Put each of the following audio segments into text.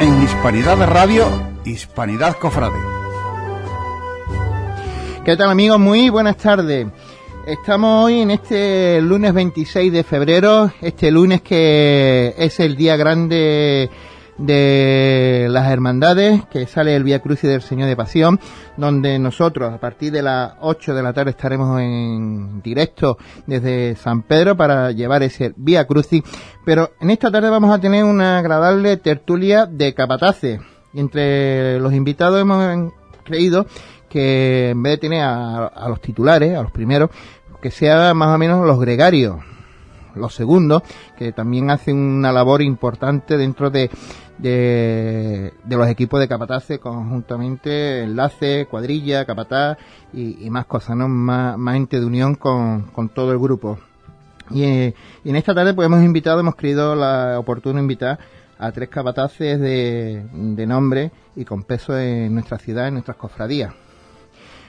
en Hispanidad Radio, Hispanidad Cofrade. ¿Qué tal amigos? Muy buenas tardes. Estamos hoy en este lunes 26 de febrero, este lunes que es el día grande de las hermandades, que sale el Vía Crucis del Señor de Pasión, donde nosotros a partir de las 8 de la tarde estaremos en directo desde San Pedro para llevar ese Vía Crucis. Pero en esta tarde vamos a tener una agradable tertulia de capataces. Entre los invitados hemos creído que en vez de tener a, a los titulares, a los primeros, que sea más o menos los gregarios, los segundos, que también hacen una labor importante dentro de, de, de los equipos de capataces conjuntamente, enlace, cuadrilla, capataz y, más cosas, ¿no? Más, más ente de unión con, con todo el grupo. Y, y en esta tarde pues hemos invitado, hemos creído la oportuno invitar a tres capataces de, de nombre y con peso en nuestra ciudad, en nuestras cofradías.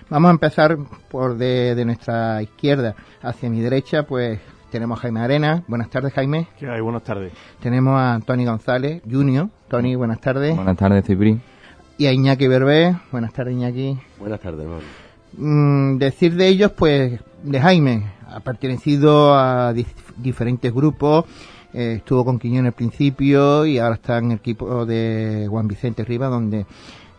Vamos a empezar por de, de nuestra izquierda hacia mi derecha, pues tenemos a Jaime Arena. Buenas tardes, Jaime. ¿Qué hay? Buenas tardes. Tenemos a Tony González, Junior. Tony, buenas tardes. Buenas tardes, Cipri. Y a Iñaki Berbé. Buenas tardes, Iñaki. Buenas tardes, hermano. Mm, decir de ellos, pues, de Jaime. Ha pertenecido a dif diferentes grupos. Eh, estuvo con Quiñón al principio y ahora está en el equipo de Juan Vicente Riva, donde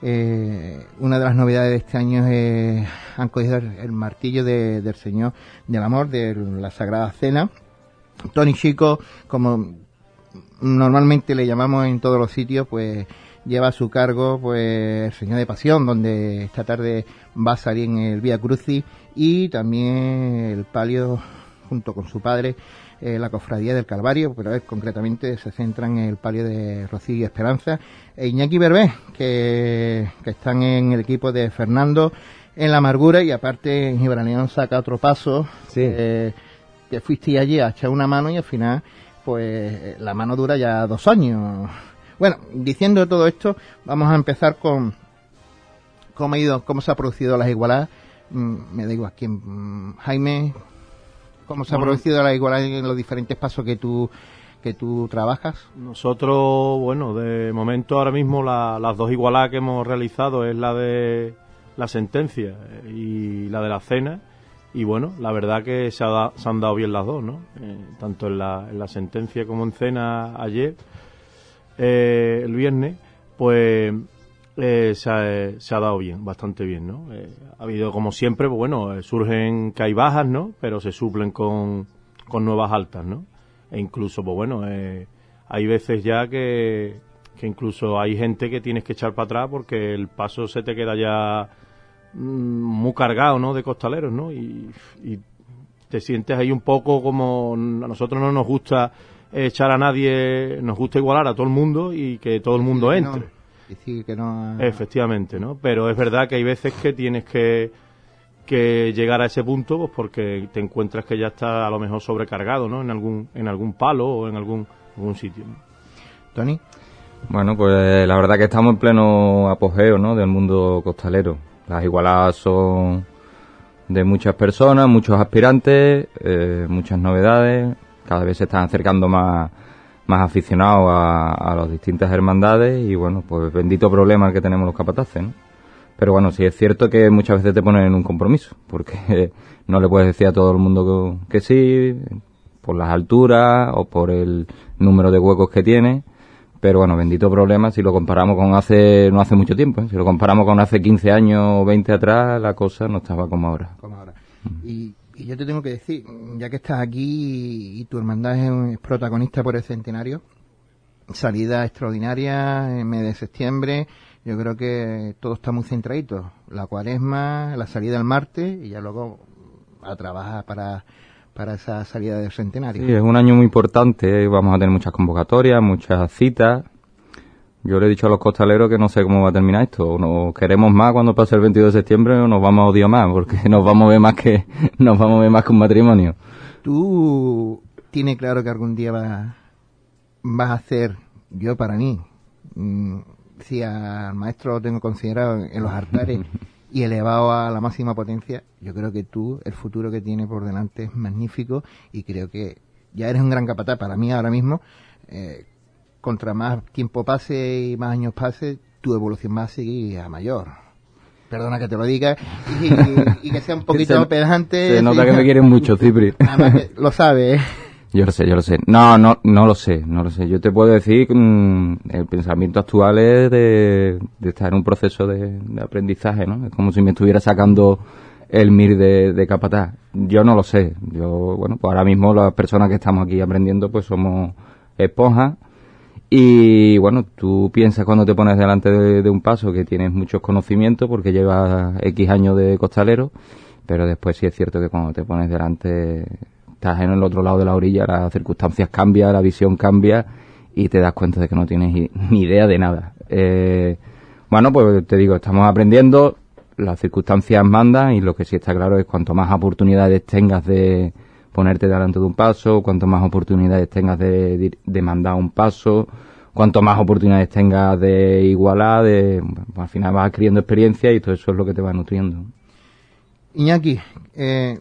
eh, una de las novedades de este año es han cogido el, martillo de, del Señor del Amor, de la Sagrada Cena. Tony Chico, como normalmente le llamamos en todos los sitios, pues lleva a su cargo pues el Señor de Pasión, donde esta tarde va a salir en el Vía Crucis y también el palio junto con su padre eh, la cofradía del Calvario, pero a ver, concretamente se centra en el palio de Rocío y Esperanza, e Iñaki Berbé, que, que están en el equipo de Fernando en la amargura y aparte en Gibraleón saca otro paso, Sí. eh, que fuiste allí a echar una mano y al final pues la mano dura ya dos años. Bueno, diciendo todo esto, vamos a empezar con cómo ha ido, cómo se ha producido las igualadas. Mm, me da igual quién, mm, Jaime, cómo se ha Bueno. producido la igualdad en los diferentes pasos que tú que tú trabajas. Nosotros, bueno, de momento ahora mismo la- las dos igualadas que hemos realizado es la de la sentencia eh, y la de la cena. Y bueno, la verdad que se, ha da- se han dado bien las dos, ¿no? Eh, tanto en la, en la sentencia como en cena ayer, eh, el viernes, pues eh, se, ha, se ha dado bien, bastante bien, ¿no? Eh, ha habido, como siempre, pues bueno, eh, surgen que hay bajas, ¿no? Pero se suplen con, con nuevas altas, ¿no? E incluso, pues bueno, eh, hay veces ya que, que incluso hay gente que tienes que echar para atrás porque el paso se te queda ya mm, muy cargado, ¿no? De costaleros, ¿no? Y, y te sientes ahí un poco como a nosotros no nos gusta echar a nadie, nos gusta igualar a todo el mundo y que todo el mundo entre. Que no. Efectivamente, ¿no? Pero es verdad que hay veces que tienes que, que llegar a ese punto pues porque te encuentras que ya está a lo mejor sobrecargado, ¿no? En algún, en algún palo o en algún, algún sitio. ¿no? Tony. Bueno, pues la verdad que estamos en pleno apogeo, ¿no? Del mundo costalero. Las igualadas son de muchas personas, muchos aspirantes, eh, muchas novedades. Cada vez se están acercando más, más aficionados a, a las distintas hermandades y bueno, pues bendito problema el que tenemos los capataces, ¿no? Pero bueno, sí es cierto que muchas veces te ponen en un compromiso, porque no le puedes decir a todo el mundo que, que sí, por las alturas o por el número de huecos que tiene. Pero bueno, bendito problema si lo comparamos con hace, no hace mucho tiempo, ¿eh? si lo comparamos con hace 15 años o 20 atrás, la cosa no estaba como ahora. como ahora. Y, y yo te tengo que decir, ya que estás aquí y tu hermandad es, protagonista por el centenario, salida extraordinaria en mes de septiembre, yo creo que todo está muy centradito. La cuaresma, la salida el martes y ya luego a trabajar para, para esa salida del centenario. Sí, es un año muy importante, vamos a tener muchas convocatorias, muchas citas, Yo le he dicho a los costaleros que no sé cómo va a terminar esto. O nos queremos más cuando pase el 22 de septiembre o nos vamos a odiar más, porque nos vamos a ver más que, nos vamos a ver más que un matrimonio. Tú tienes claro que algún día vas, vas a hacer, yo para mí, mm, si al maestro lo tengo considerado en los altares y elevado a la máxima potencia, yo creo que tú, el futuro que tienes por delante es magnífico y creo que ya eres un gran capataz para mí ahora mismo. Eh, contra más tiempo pase y más años pase, tu evolución va a seguir a mayor. Perdona que te lo diga y, que sea un poquito Se- pedante. Se nota que me quieren mucho, Cipri. Lo sabes. ¿eh? Yo lo sé, yo lo sé. No, no, no lo sé, no lo sé. Yo te puedo decir que mm, el pensamiento actual es de, de estar en un proceso de, de aprendizaje, ¿no? Es como si me estuviera sacando el MIR de, de capataz. Yo no lo sé. Yo, bueno, pues ahora mismo las personas que estamos aquí aprendiendo, pues somos esponjas. Y bueno, tú piensas cuando te pones delante de, un paso que tienes muchos conocimientos porque llevas X años de costalero, pero después sí es cierto que cuando te pones delante estás en el otro lado de la orilla, las circunstancias cambian, la visión cambia y te das cuenta de que no tienes ni idea de nada. Eh, bueno, pues te digo, estamos aprendiendo, las circunstancias mandan y lo que sí está claro es cuanto más oportunidades tengas de ponerte delante de un paso, cuanto más oportunidades tengas de, de mandar un paso, cuanto más oportunidades tengas de igualar, de, al final vas adquiriendo experiencia y todo eso es lo que te va nutriendo. Iñaki, eh,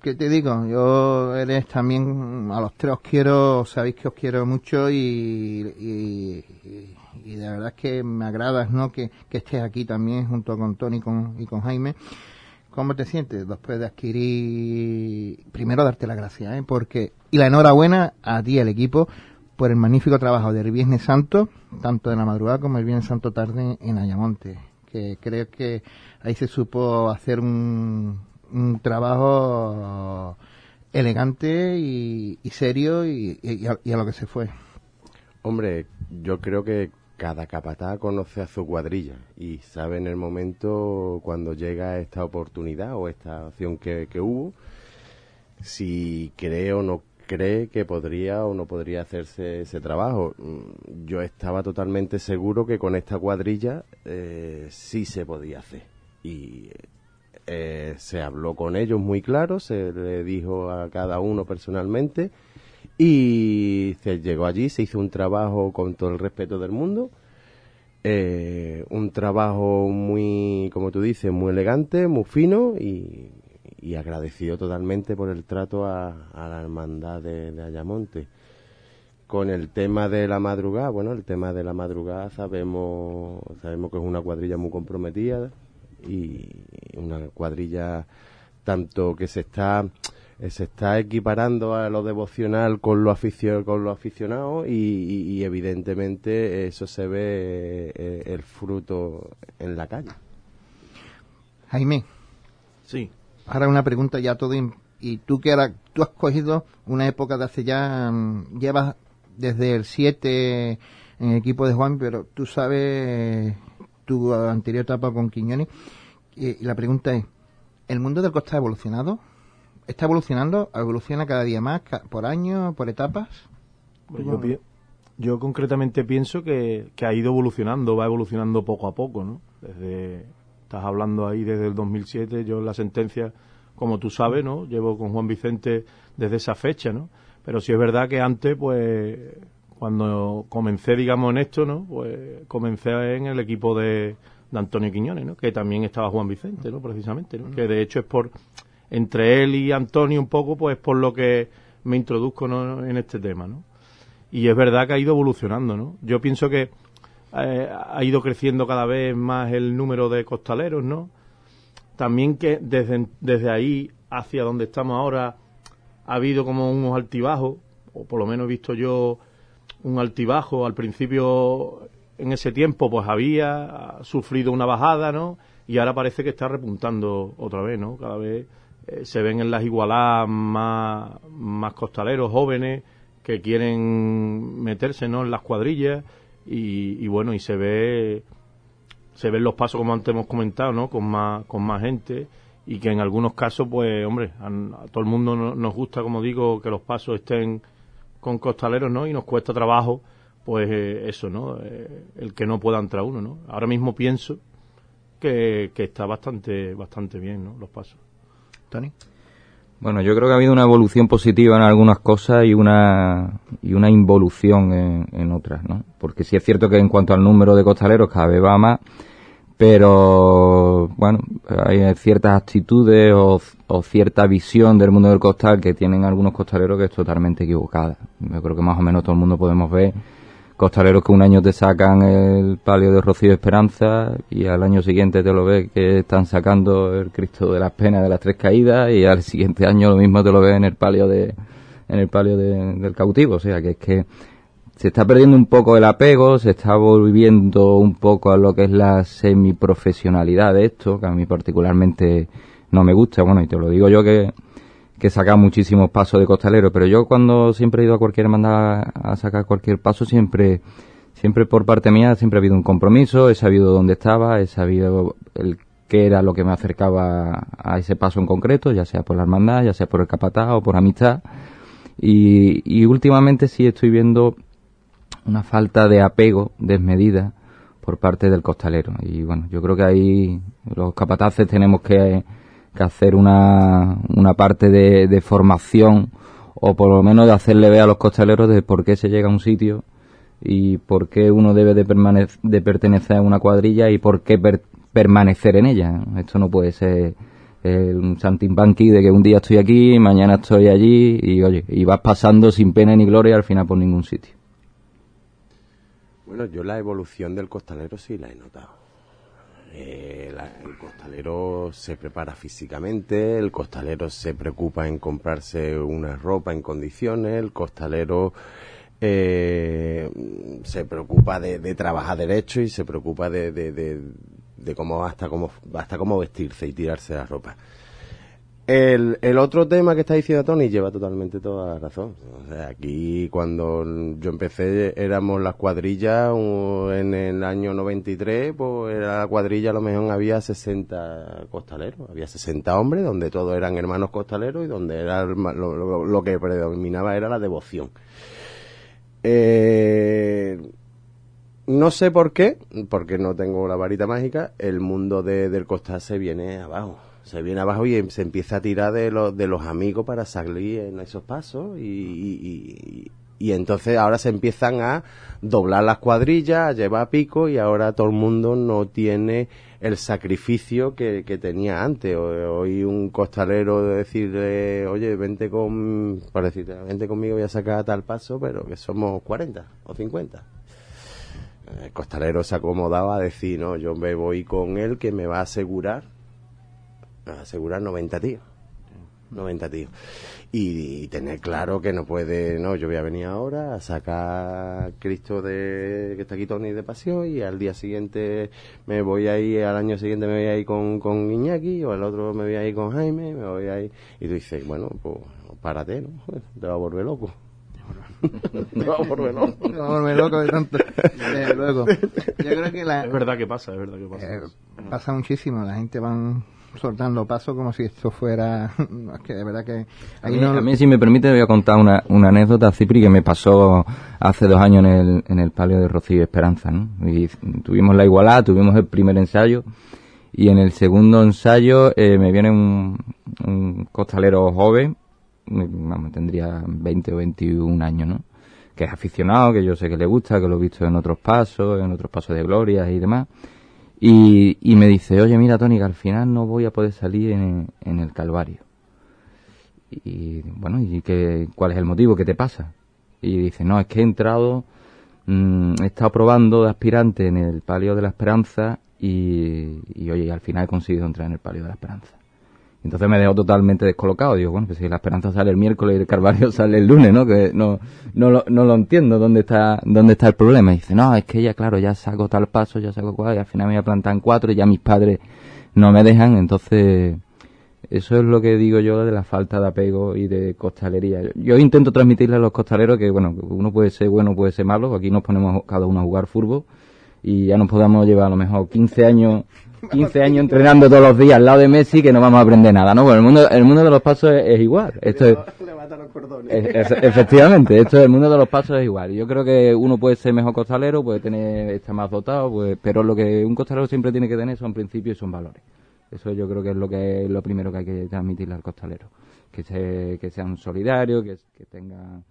¿qué te digo? Yo eres también, a los tres os quiero, sabéis que os quiero mucho y, y, de verdad es que me agradas, ¿no? Que, que estés aquí también junto con Tony con, y con Jaime. ¿Cómo te sientes después de adquirir, primero darte las gracias, ¿eh? Porque, y la enhorabuena a ti y al equipo por el magnífico trabajo del Viernes Santo, tanto de la madrugada como el Viernes Santo tarde en Ayamonte, que creo que ahí se supo hacer un, un trabajo elegante y, serio y a lo que se fue. Hombre, yo creo que cada capataz conoce a su cuadrilla y sabe en el momento cuando llega esta oportunidad o esta opción que, que hubo, si cree o no cree que podría o no podría hacerse ese trabajo. Mm, Yo estaba totalmente seguro que con esta cuadrilla eh, sí se podía hacer. Y eh, se habló con ellos muy claro, se le dijo a cada uno personalmente y se llegó allí, se hizo un trabajo con todo el respeto del mundo, eh, un trabajo muy, como tú dices, muy elegante, muy fino y, agradecido totalmente por el trato a, la hermandad de, de Ayamonte. Con el tema de la madrugada, bueno, el tema de la madrugada sabemos, sabemos que es una cuadrilla muy comprometida y una cuadrilla tanto que se está se está equiparando a lo devocional con lo aficio, con lo aficionado y, y- y evidentemente eso se ve eh, el fruto en la calle. Jaime, Sí. ahora una pregunta ya todo in- y tú que ahora tú has cogido una época de hace ya mm, llevas desde el 7 en el equipo de Juan pero tú sabes tu anterior etapa con Quiñones y, y la pregunta es el mundo del costa ha evolucionado está evolucionando evoluciona cada día más ca- por año por etapas Pues yo, pi- yo concretamente pienso que, que ha ido evolucionando, va evolucionando poco a poco, ¿no? Desde, estás hablando ahí desde el 2007, yo en la sentencia, como tú sabes, ¿no? Llevo con Juan Vicente desde esa fecha, ¿no? Pero sí es verdad que antes, pues, cuando comencé, digamos, en esto, ¿no? Pues comencé en el equipo de, de Antonio Quiñones, ¿no? Que también estaba Juan Vicente, ¿no? Precisamente, ¿no? Que de hecho es por, entre él y Antonio un poco, pues por lo que me introduzco ¿no? en este tema, ¿no? y es verdad que ha ido evolucionando, ¿no? Yo pienso que eh, ha ido creciendo cada vez más el número de costaleros, ¿no? También que desde, desde ahí hacia donde estamos ahora ha habido como unos altibajos, o por lo menos he visto yo un altibajo. Al principio, en ese tiempo, pues había ha sufrido una bajada, ¿no? Y ahora parece que está repuntando otra vez, ¿no? Cada vez eh, se ven en las igualadas más, más costaleros jóvenes que quieren meterse, ¿no? En las cuadrillas y, bueno, y se ve se ven los pasos como antes hemos comentado, ¿no? Con más, con más gente y que en algunos casos, pues, hombre, a, a todo el mundo no- nos gusta, como digo, que los pasos estén con costaleros, ¿no? Y nos cuesta trabajo, pues eh, eso, ¿no? Eh, el que no pueda entrar uno, ¿no? Ahora mismo pienso que, que está bastante, bastante bien, ¿no? Los pasos. Bueno, yo creo que ha habido una evolución positiva en algunas cosas y una, y una involución en, en otras, ¿no? Porque sí es cierto que en cuanto al número de costaleros cada vez va más, pero bueno, hay ciertas actitudes o, o, cierta visión del mundo del costal que tienen algunos costaleros que es totalmente equivocada. Yo creo que más o menos todo el mundo podemos ver costaleros que un año te sacan el palio de Rocío Esperanza y al año siguiente te lo ves que están sacando el Cristo de las Penas de las Tres Caídas y al siguiente año lo mismo te lo ves en el palio de en el palio de, del cautivo, o sea que es que se está perdiendo un poco el apego, se está volviendo un poco a lo que es la semiprofesionalidad de esto, que a mí particularmente no me gusta, bueno, y te lo digo yo que que saca muchísimos pasos de costalero, pero yo cuando siempre he ido a cualquier hermandad a sacar cualquier paso, siempre, siempre por parte mía, siempre ha habido un compromiso, he sabido dónde estaba, he sabido el qué era lo que me acercaba a ese paso en concreto, ya sea por la hermandad, ya sea por el capataz o por amistad. Y, y últimamente sí estoy viendo una falta de apego desmedida por parte del costalero. Y bueno, yo creo que ahí los capataces tenemos que que hacer una, una parte de, de, formación o por lo menos de hacerle ver a los costaleros de por qué se llega a un sitio y por qué uno debe de, de pertenecer a una cuadrilla y por qué per permanecer en ella. Esto no puede ser eh, un santimbanqui de que un día estoy aquí, mañana estoy allí y oye, y vas pasando sin pena ni gloria al final por ningún sitio. Bueno, yo la evolución del costalero sí la he notado eh, la, el costalero se prepara físicamente, el costalero se preocupa en comprarse una ropa en condiciones, el costalero eh, se preocupa de, de, trabajar derecho y se preocupa de, de, de cómo hasta cómo hasta cómo vestirse y tirarse la ropa. El, el, otro tema que está diciendo Tony lleva totalmente toda la razón. O sea, aquí cuando yo empecé éramos las cuadrillas en el año 93, pues era la cuadrilla a lo mejor había 60 costaleros, había 60 hombres donde todos eran hermanos costaleros y donde era lo, lo, que predominaba era la devoción. Eh, no sé por qué, porque no tengo la varita mágica, el mundo de, del costal se viene abajo se viene abajo y se empieza a tirar de los, de los amigos para salir en esos pasos y, y, y, entonces ahora se empiezan a doblar las cuadrillas, a llevar pico y ahora todo el mundo no tiene el sacrificio que, que tenía antes. Hoy un costalero decirle, oye, vente con, para decirte, vente conmigo, voy a sacar tal paso, pero que somos 40 o 50 el costalero se acomodaba a decir, no, yo me voy con él que me va a asegurar asegurar 90 tíos. 90 tíos. Y, y, tener claro que no puede, no, yo voy a venir ahora a sacar Cristo de, que está aquí Tony de pasión y al día siguiente me voy a ir, al año siguiente me voy a ir con, con Iñaki o al otro me voy a ir con Jaime, me voy a ir. Y tú dices, bueno, pues párate, ¿no? Te va a volver loco. Te va a volver loco. Te va a volver loco de tanto. Desde luego. Yo creo que la, Es verdad que pasa, es verdad que pasa. eh, pasa muchísimo. La gente van soltando paso como si esto fuera es que de verdad que a mí, no... a mí, si me permite voy a contar una, una anécdota Cipri que me pasó hace dos años en el, en el palio de Rocío Esperanza ¿no? y tuvimos la igualada tuvimos el primer ensayo y en el segundo ensayo eh, me viene un, un costalero joven vamos, tendría 20 o 21 años ¿no? que es aficionado que yo sé que le gusta que lo he visto en otros pasos en otros pasos de gloria y demás y, y, me dice, oye, mira, Tony, que al final no voy a poder salir en, en el Calvario. Y bueno, ¿y qué, cuál es el motivo? ¿Qué te pasa? Y dice, no, es que he entrado, mmm, he estado probando de aspirante en el Palio de la Esperanza y, y, oye, al final he conseguido entrar en el Palio de la Esperanza. Entonces me dejó totalmente descolocado. Digo, bueno, pues si la esperanza sale el miércoles y el Calvario sale el lunes, ¿no? Que no, no, lo, no lo entiendo dónde está, dónde está el problema. Y dice, no, es que ya, claro, ya saco tal paso, ya saco cuatro, y al final me voy a plantar en cuatro y ya mis padres no me dejan. Entonces, eso es lo que digo yo de la falta de apego y de costalería. Yo intento transmitirle a los costaleros que, bueno, uno puede ser bueno, puede ser malo. Aquí nos ponemos cada uno a jugar fútbol y ya nos podamos llevar a lo mejor 15 años 15 años entrenando todos los días al lado de Messi que no vamos a aprender nada, ¿no? Bueno, el mundo, el mundo de los pasos es, es igual. Esto es, es- es- efectivamente, esto el mundo de los pasos es igual. Yo creo que uno puede ser mejor costalero, puede tener estar más dotado, pues, pero lo que un costalero siempre tiene que tener son principios y son valores. Eso yo creo que es lo que es lo primero que hay que transmitirle al costalero, que se, que sean solidarios, que, que tengan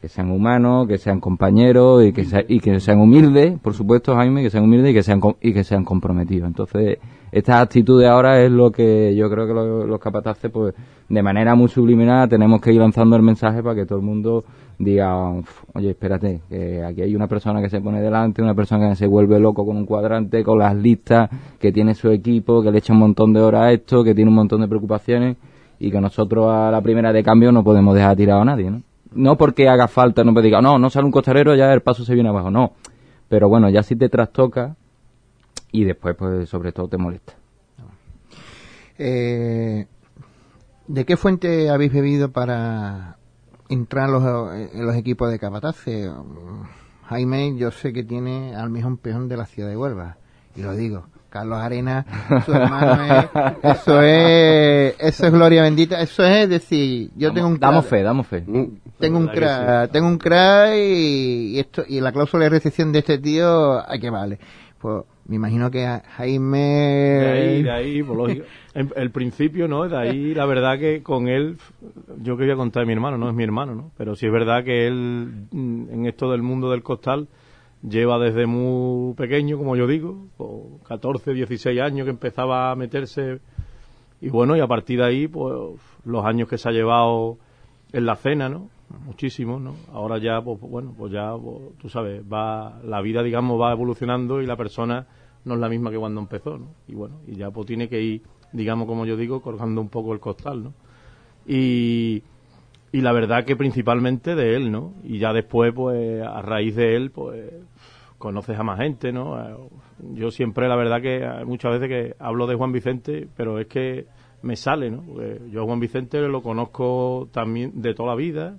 que sean humanos, que sean compañeros y que, sea- y que sean humildes, por supuesto, Jaime, que sean humildes y que sean y que sean comprometidos. Entonces, esta actitud de ahora es lo que yo creo que lo- los capataces, pues, de manera muy subliminal, tenemos que ir lanzando el mensaje para que todo el mundo diga, "Uf, oye, espérate, que aquí hay una persona que se pone delante, una persona que se vuelve loco con un cuadrante, con las listas, que tiene su equipo, que le echa un montón de horas a esto, que tiene un montón de preocupaciones y que nosotros a la primera de cambio no podemos dejar tirado a nadie, ¿no? No porque haga falta, no me diga, no, no sale un costalero, ya el paso se viene abajo, no. Pero bueno, ya si te trastoca y después, pues, sobre todo te molesta. Eh, ¿De qué fuente habéis bebido para entrar en los, los equipos de capatace? Jaime, yo sé que tiene al mejor peón de la ciudad de Huelva, y lo digo. Carlos Arena, su hermano es, eso es, eso es gloria bendita, eso es decir, yo tengo un Damos crack- fe, damos fe. tengo un crack, tengo un crack y, y esto y la cláusula de recepción de este tío, ¿a qué vale? Pues me imagino que a Jaime De ahí, de ahí, pues lógico. En- el principio, ¿no? De ahí, la verdad que con él, yo quería contar de mi hermano, no es mi hermano, ¿no? Pero sí es verdad que él, mm, en esto del mundo del costal, lleva desde muy pequeño, como yo digo, con 14, 16 años que empezaba a meterse. Y bueno, y a partir de ahí, pues los años que se ha llevado en la cena, ¿no? Muchísimos, ¿no? Ahora ya, pues bueno, pues ya, pues, tú sabes, va, la vida, digamos, va evolucionando y la persona no es la misma que cuando empezó, ¿no? Y bueno, y ya pues tiene que ir, digamos, como yo digo, colgando un poco el costal, ¿no? Y, y la verdad que principalmente de él, ¿no? Y ya después, pues, a raíz de él, pues, conoces a más gente, ¿no? Eh, Yo siempre, la verdad que eh, muchas veces que hablo de Juan Vicente, pero es que me sale, ¿no? Porque yo a Juan Vicente lo conozco también de toda la vida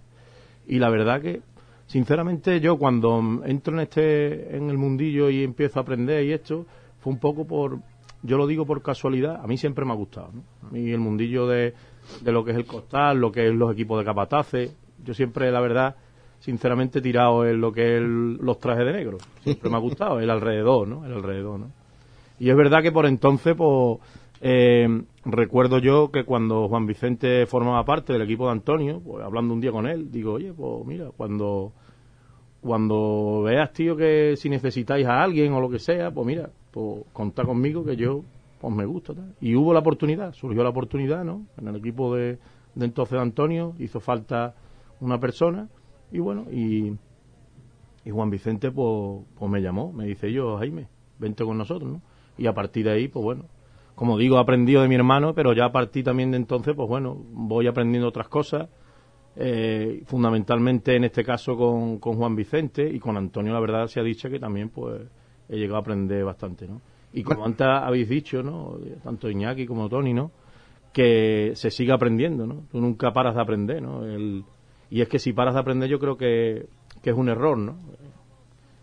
y la verdad que, sinceramente, yo cuando entro en este, en el mundillo y empiezo a aprender y esto, fue un poco por, yo lo digo por casualidad, a mí siempre me ha gustado, ¿no? A mí el mundillo de, de lo que es el costal, lo que es los equipos de capataces, yo siempre, la verdad, sinceramente tirado en lo que es los trajes de negro, siempre me ha gustado, el alrededor, ¿no? El alrededor, ¿no? Y es verdad que por entonces, pues, eh, recuerdo yo que cuando Juan Vicente formaba parte del equipo de Antonio, pues hablando un día con él, digo, oye, pues mira, cuando, cuando veas, tío, que si necesitáis a alguien o lo que sea, pues mira, pues contá conmigo que yo, pues me gusta. Y hubo la oportunidad, surgió la oportunidad, ¿no? En el equipo de, de entonces de Antonio hizo falta una persona y bueno, y, y Juan Vicente pues, pues me llamó, me dice yo, Jaime, vente con nosotros, ¿no? Y a partir de ahí, pues bueno, como digo, he aprendido de mi hermano, pero ya a partir también de entonces, pues bueno, voy aprendiendo otras cosas, eh, fundamentalmente en este caso con, con Juan Vicente y con Antonio, la verdad se ha dicho que también pues he llegado a aprender bastante, ¿no? Y como antes habéis dicho, ¿no? Tanto Iñaki como Tony, ¿no? Que se sigue aprendiendo, ¿no? Tú nunca paras de aprender, ¿no? El, y es que si paras de aprender yo creo que, que es un error, ¿no?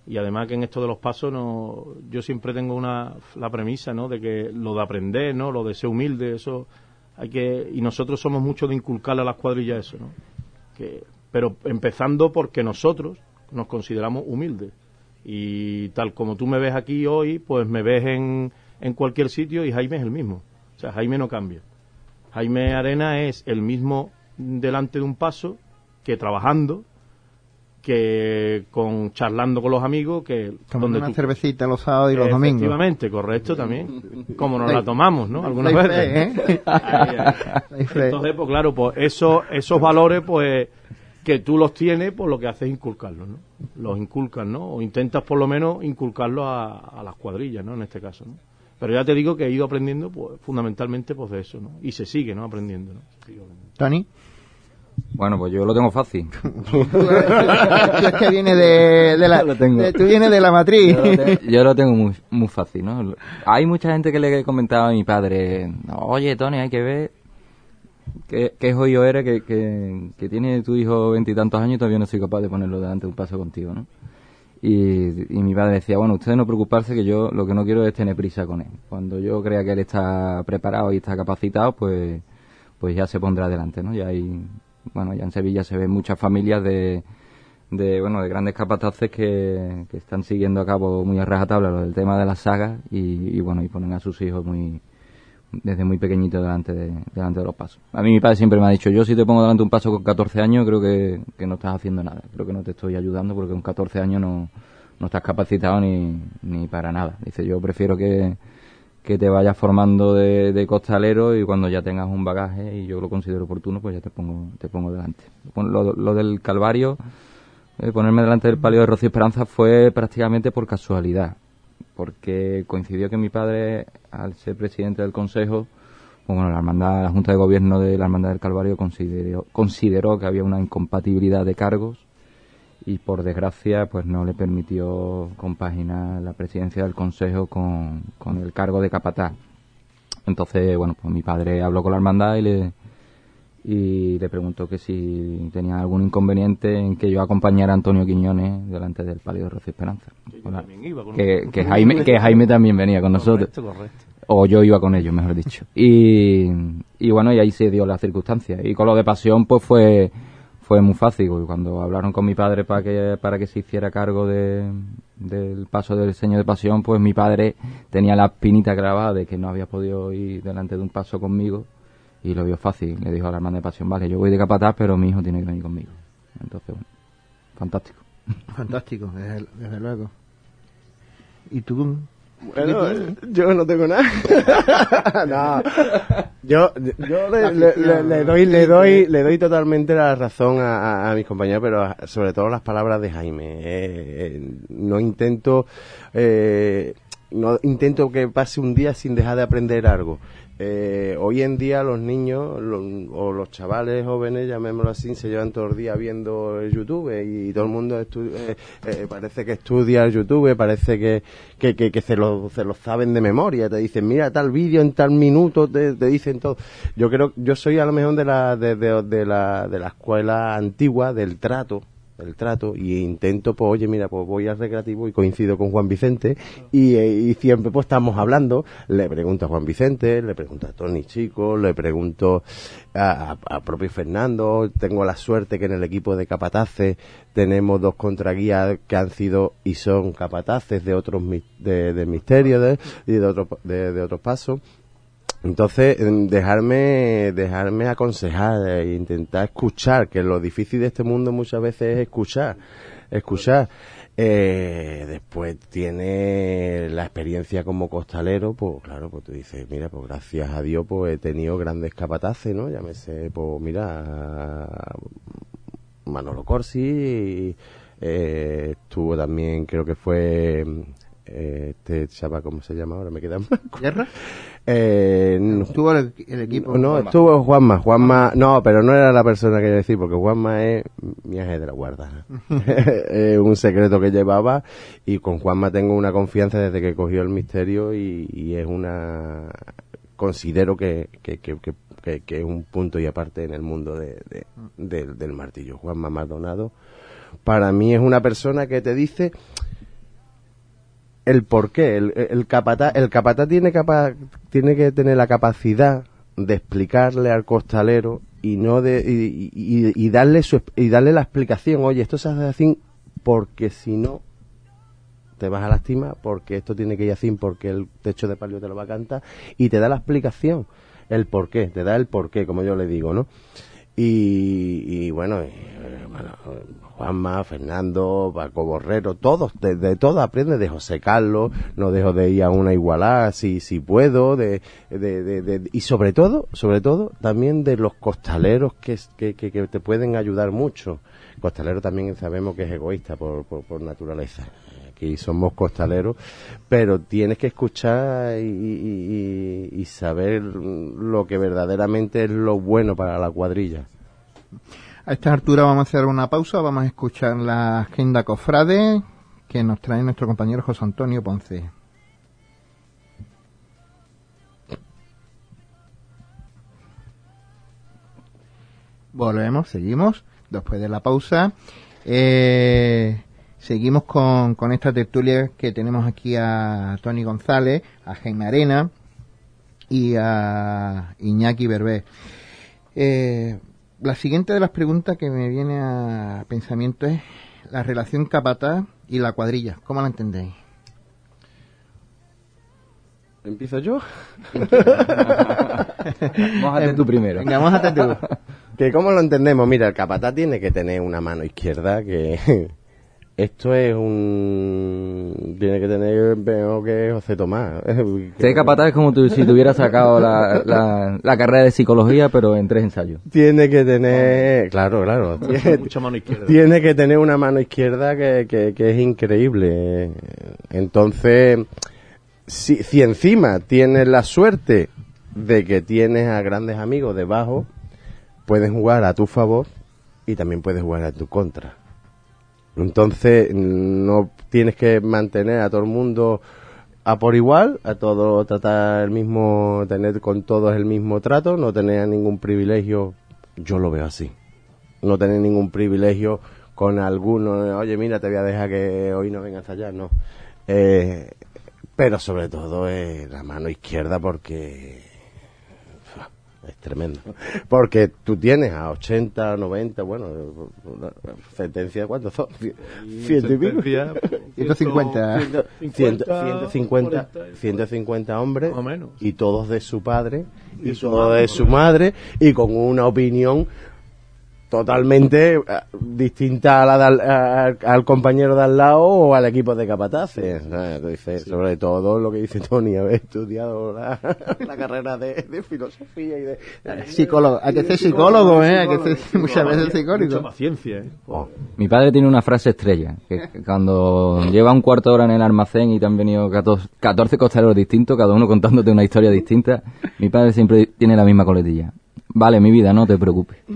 Y además que en esto de los pasos no, yo siempre tengo una, la premisa, ¿no? De que lo de aprender, ¿no? Lo de ser humilde, eso hay que, y nosotros somos mucho de inculcarle a las cuadrillas eso, ¿no? Que, pero empezando porque nosotros nos consideramos humildes. Y tal como tú me ves aquí hoy, pues me ves en, en cualquier sitio y Jaime es el mismo. O sea, Jaime no cambia. Jaime Arena es el mismo delante de un paso que trabajando, que con charlando con los amigos, que Tomando donde una tú- cervecita los sábados y los domingos. Efectivamente, correcto también. Como nos la tomamos, ¿no? Algunas veces. ¿eh? Entonces, pues claro, pues eso, esos valores, pues que tú los tienes, pues lo que haces es inculcarlos, ¿no? Los inculcas, ¿no? O intentas por lo menos inculcarlos a, a las cuadrillas, ¿no? En este caso, ¿no? Pero ya te digo que he ido aprendiendo, pues fundamentalmente, pues de eso, ¿no? Y se sigue, ¿no? Aprendiendo, ¿no? Sigue aprendiendo. Tony. Bueno, pues yo lo tengo fácil. Tú es que viene de, de la, Yo lo tengo. de- tú vienes de la matriz. Yo lo, te- yo lo tengo muy, muy fácil, ¿no? Hay mucha gente que le comentaba a mi padre, oye, Tony, hay que ver qué, qué jodido eres que, que, que tiene tu hijo veintitantos años y todavía no soy capaz de ponerlo delante de un paso contigo, ¿no? Y, y mi padre decía, bueno, ustedes no preocuparse que yo lo que no quiero es tener prisa con él. Cuando yo crea que él está preparado y está capacitado, pues, pues ya se pondrá adelante, ¿no? Ya hay, bueno, ya en Sevilla se ven muchas familias de, de bueno, de grandes capataces que, que están siguiendo a cabo muy a rajatabla lo del tema de las sagas y, bueno, y ponen a sus hijos muy, desde muy pequeñito delante de, delante de los pasos. A mí mi padre siempre me ha dicho, yo si te pongo delante un paso con 14 años, creo que, que no estás haciendo nada, creo que no te estoy ayudando porque con 14 años no, no estás capacitado ni, ni para nada. Dice, yo prefiero que, que te vayas formando de, costalero y cuando ya tengas un bagaje y yo lo considero oportuno, pues ya te pongo, te pongo delante. Lo del Calvario, eh, ponerme delante del palio de Rocío Esperanza fue prácticamente por casualidad porque coincidió que mi padre, al ser presidente del Consejo, pues bueno, la hermandad, la Junta de Gobierno de la Hermandad del Calvario consideró, consideró que había una incompatibilidad de cargos y por desgracia pues no le permitió compaginar la presidencia del Consejo con, con el cargo de capataz. Entonces, bueno, pues mi padre habló con la hermandad y le, y le preguntó que si tenía algún inconveniente en que yo acompañara a Antonio Quiñones delante del palio de Rocío Esperanza. Hola. Que, que Jaime, que Jaime también venía con nosotros. O yo iba con ellos, mejor dicho. Y, y bueno, y ahí se dio la circunstancia. Y con lo de pasión, pues fue, fue muy fácil. Cuando hablaron con mi padre para que, para que se hiciera cargo de, del paso del señor de pasión, pues mi padre tenía la espinita grabada de que no había podido ir delante de un paso conmigo y lo vio fácil. Le dijo a la hermana de pasión, vale, yo voy de capataz, pero mi hijo tiene que venir conmigo. Entonces, bueno, fantástico. Fantástico, desde, desde luego. ¿Y tú? Bueno, yo no tengo nada. no. Yo, yo le, le- le- le doy, le doy, le doy totalmente la razón a, a- a mis compañeros, pero sobre todo las palabras de Jaime. Eh, eh, no intento, eh, no intento que pase un día sin dejar de aprender algo. Eh, hoy en día los niños lo- o los chavales jóvenes, llamémoslo así, se llevan todo el día viendo YouTube y, todo el mundo estu- eh, eh, parece que estudia YouTube, parece que, que, que, que se, lo, se lo saben de memoria, te dicen, mira tal vídeo en tal minuto, te, te dicen todo. Yo creo, yo soy a lo mejor de la, de, de la, de la escuela antigua, del trato, del trato y intento pues oye mira pues voy al recreativo y coincido con Juan Vicente y, eh, y siempre pues estamos hablando. Le pregunto a Juan Vicente le pregunto a Tony Chico le pregunto a, a- propio Fernando. Tengo la suerte que en el equipo de capataces tenemos dos contraguías que han sido y son capataces de otros de, de misterios de, otros de, de otros pasos entonces, em, dejarme, dejarme aconsejar e intentar escuchar, que lo difícil de este mundo muchas veces es escuchar, escuchar. Eh, después tiene la experiencia como costalero, pues claro, pues tú dices, mira, pues gracias a Dios, pues he tenido grandes capataces, ¿no? Llámese, pues mira, Manolo Corsi, eh, estuvo también, creo que fue eh, este chaval, ¿cómo se llama ahora? Me queda blanco. ¿Guerra? Eh, Estuvo el, el equipo. no, Juanma. estuvo Juanma. Juanma, no, pero no era la persona que iba a decir, porque Juanma es mi ángel de la guarda. es un secreto que llevaba y con Juanma tengo una confianza desde que cogió el misterio y, y es una... Considero que, que, que, que, es un punto y aparte en el mundo de, de- del- del martillo. Juanma Maldonado, para mí es una persona que te dice el por qué. El, el capataz, el capataz tiene, capa- tiene que tener la capacidad de explicarle al costalero y no de y, y- y darle su, y darle la explicación oye esto se hace así porque si no te vas a lastimar porque esto tiene que ir así porque el techo de palio te lo va a cantar y te da la explicación el por qué te da el por qué como yo le digo no y, y bueno, eh, bueno, Juanma, Fernando, Paco Borrero, todos, de, todo aprende, de José Carlos, no dejo de ir a una igualada si, si puedo, de, de, de- y sobre todo, sobre todo, también de los costaleros que, que, que, te pueden ayudar mucho. Costalero también sabemos que es egoísta por, por, naturaleza. Aquí somos costaleros, pero tienes que escuchar y saber lo que verdaderamente es lo bueno para la cuadrilla. A esta altura vamos a hacer una pausa, vamos a escuchar la agenda cofrade que nos trae nuestro compañero José Antonio Ponce. Volvemos, seguimos, después de la pausa. Eh, Seguimos con, con esta tertulia que tenemos aquí a Tony González, a Jaime Arena y a Iñaki Berbé. Eh, la siguiente de las preguntas que me viene a pensamiento es la relación capataz y la cuadrilla. ¿Cómo la entendéis? ¿Empiezo yo? Mójate tú primero. Venga, mójate tú. Que cómo lo entendemos, mira, el capataz tiene que tener una mano izquierda que esto es un tiene que tener veo que José Tomás. Ser capataz es como tu- si tuviera sacado la, la, la carrera de psicología, pero en tres ensayos. Tiene que tener, claro, claro, tiene, Mucha mano izquierda. tiene que tener una mano izquierda que, que, que es increíble. Entonces, si, si encima tienes la suerte de que tienes a grandes amigos debajo, puedes jugar a tu favor y también puedes jugar a tu contra. Entonces, no tienes que mantener a todo el mundo a por igual, a todo tratar el mismo, tener con todos el mismo trato, no tener ningún privilegio, yo lo veo así. No tener ningún privilegio con alguno, oye, mira, te voy a dejar que hoy no vengas allá, no. Eh, pero sobre todo eh, la mano izquierda porque es tremendo. Porque tú tienes a 80, 90, bueno, sentencia, ¿cuántos son? Ciento y pico. Sentencia, 150. 150, 150, 40, 150 hombres Más o menos. y todos de su padre y, Y todos de su madre y con una opinión totalmente eh, distinta a la de al, a- al compañero de al lado o al equipo de capataces. Sobre todo lo que dice Tony, haber estudiado la, la carrera de, de filosofía y de... Psicólogo. Hay que ser psicólogo, ¿eh? Hay que ser muchas veces Mucha psicólogo. paciencia, ¿eh? Mi padre tiene una frase estrella, que que cuando lleva un cuarto de hora en el almacén y te han venido 14, 14 costaleros distintos, cada uno contándote una historia distinta, mi padre siempre tiene la misma coletilla. Vale, mi vida, no te preocupes.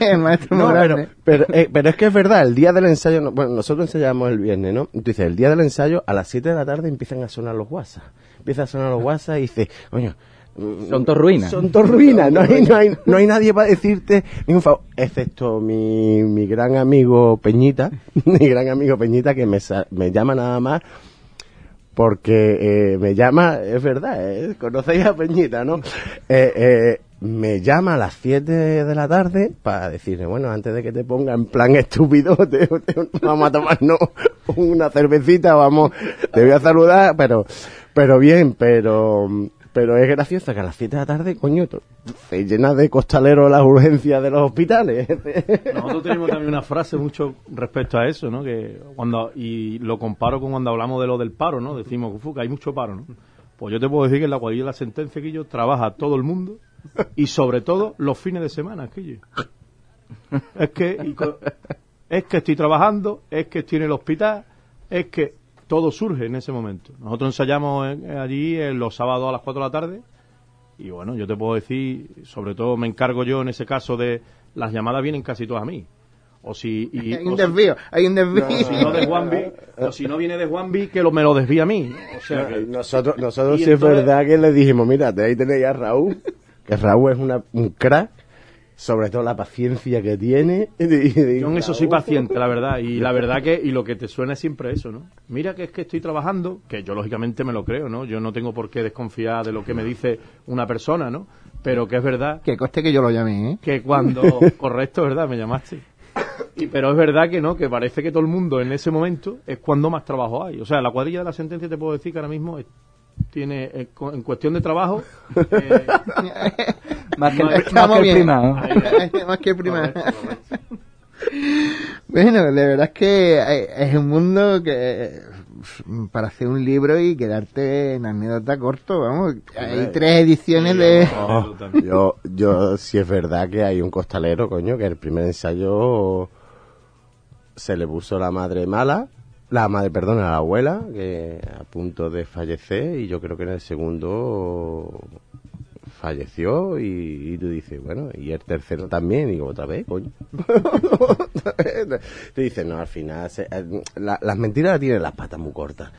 El maestro No, pero, grande. pero, eh, pero es que es verdad, el día del ensayo, no- bueno, nosotros ensayamos el viernes, ¿no? Entonces, el día del ensayo, a las 7 de la tarde empiezan a sonar los WhatsApp. Empiezan a sonar los WhatsApp y dice, coño, mm, Son todas ruinas. Son todas ruinas, no hay, no, hay, no hay nadie para decirte ningún favor, excepto mi, mi gran amigo Peñita, mi gran amigo Peñita que me, sa- me llama nada más porque eh, me llama, es verdad, eh, conocéis a Peñita, ¿no? Eh, eh, me llama a las 7 de la tarde para decirle, bueno, antes de que te ponga en plan estúpido, te- te- vamos a tomarnos una cervecita, vamos, te voy a saludar, pero, pero bien, pero, pero es gracioso que a las 7 de la tarde, coño, se llena de costaleros las urgencias de los hospitales. Nosotros tenemos también una frase mucho respecto a eso, ¿no? Que cuando y lo comparo con cuando hablamos de lo del paro, ¿no? Decimos "Fu, que hay mucho paro, ¿no? Pues yo te puedo decir que en la cuadrilla de la sentencia que yo trabaja todo el mundo y sobre todo los fines de semana, que yo. Es que es que estoy trabajando, es que estoy en el hospital, es que todo surge en ese momento. Nosotros ensayamos en- allí en los sábados a las 4 de la tarde y bueno, yo te puedo decir, sobre todo me encargo yo en ese caso de las llamadas vienen casi todas a mí. O si, y, Hay o un si- desvío, hay un desvío. o si no de Juanvi, o si no viene de Juanvi, que lo, me lo desvía a mí. O sea que- Nosotros, nosotros Y sí es verdad que le dijimos, mira, ahí tenéis a Raúl, que Raúl es una, un crack, sobre todo la paciencia que tiene. Yo en eso soy paciente, la verdad. Y la verdad que, y lo que te suena es siempre eso, ¿no? Mira que es que estoy trabajando, que yo lógicamente me lo creo, ¿no? Yo no tengo por qué desconfiar de lo que me dice una persona, ¿no? Pero que es verdad Que coste que yo lo llamé, ¿eh? que cuando correcto verdad me llamaste y, pero es verdad que no que parece que todo el mundo en ese momento es cuando más trabajo hay o sea la cuadrilla de la sentencia te puedo decir que ahora mismo es- tiene eh, co- en cuestión de trabajo eh, Más que, el- más que el. Bueno, de verdad es que eh, es un mundo que eh, para hacer un libro y quedarte en anécdota corto, vamos, hay tres ediciones de... Oh, yo, yo, sí es verdad que hay un costalero, coño, que el primer ensayo se le puso la madre mala, la madre, perdón, a la abuela, que a punto de fallecer, y yo creo que en el segundo falleció y, y tú dices, bueno, y el tercero también, y digo, otra vez, coño. te dices, no, al final, se- eh, la- las mentiras las tienen las patas muy cortas.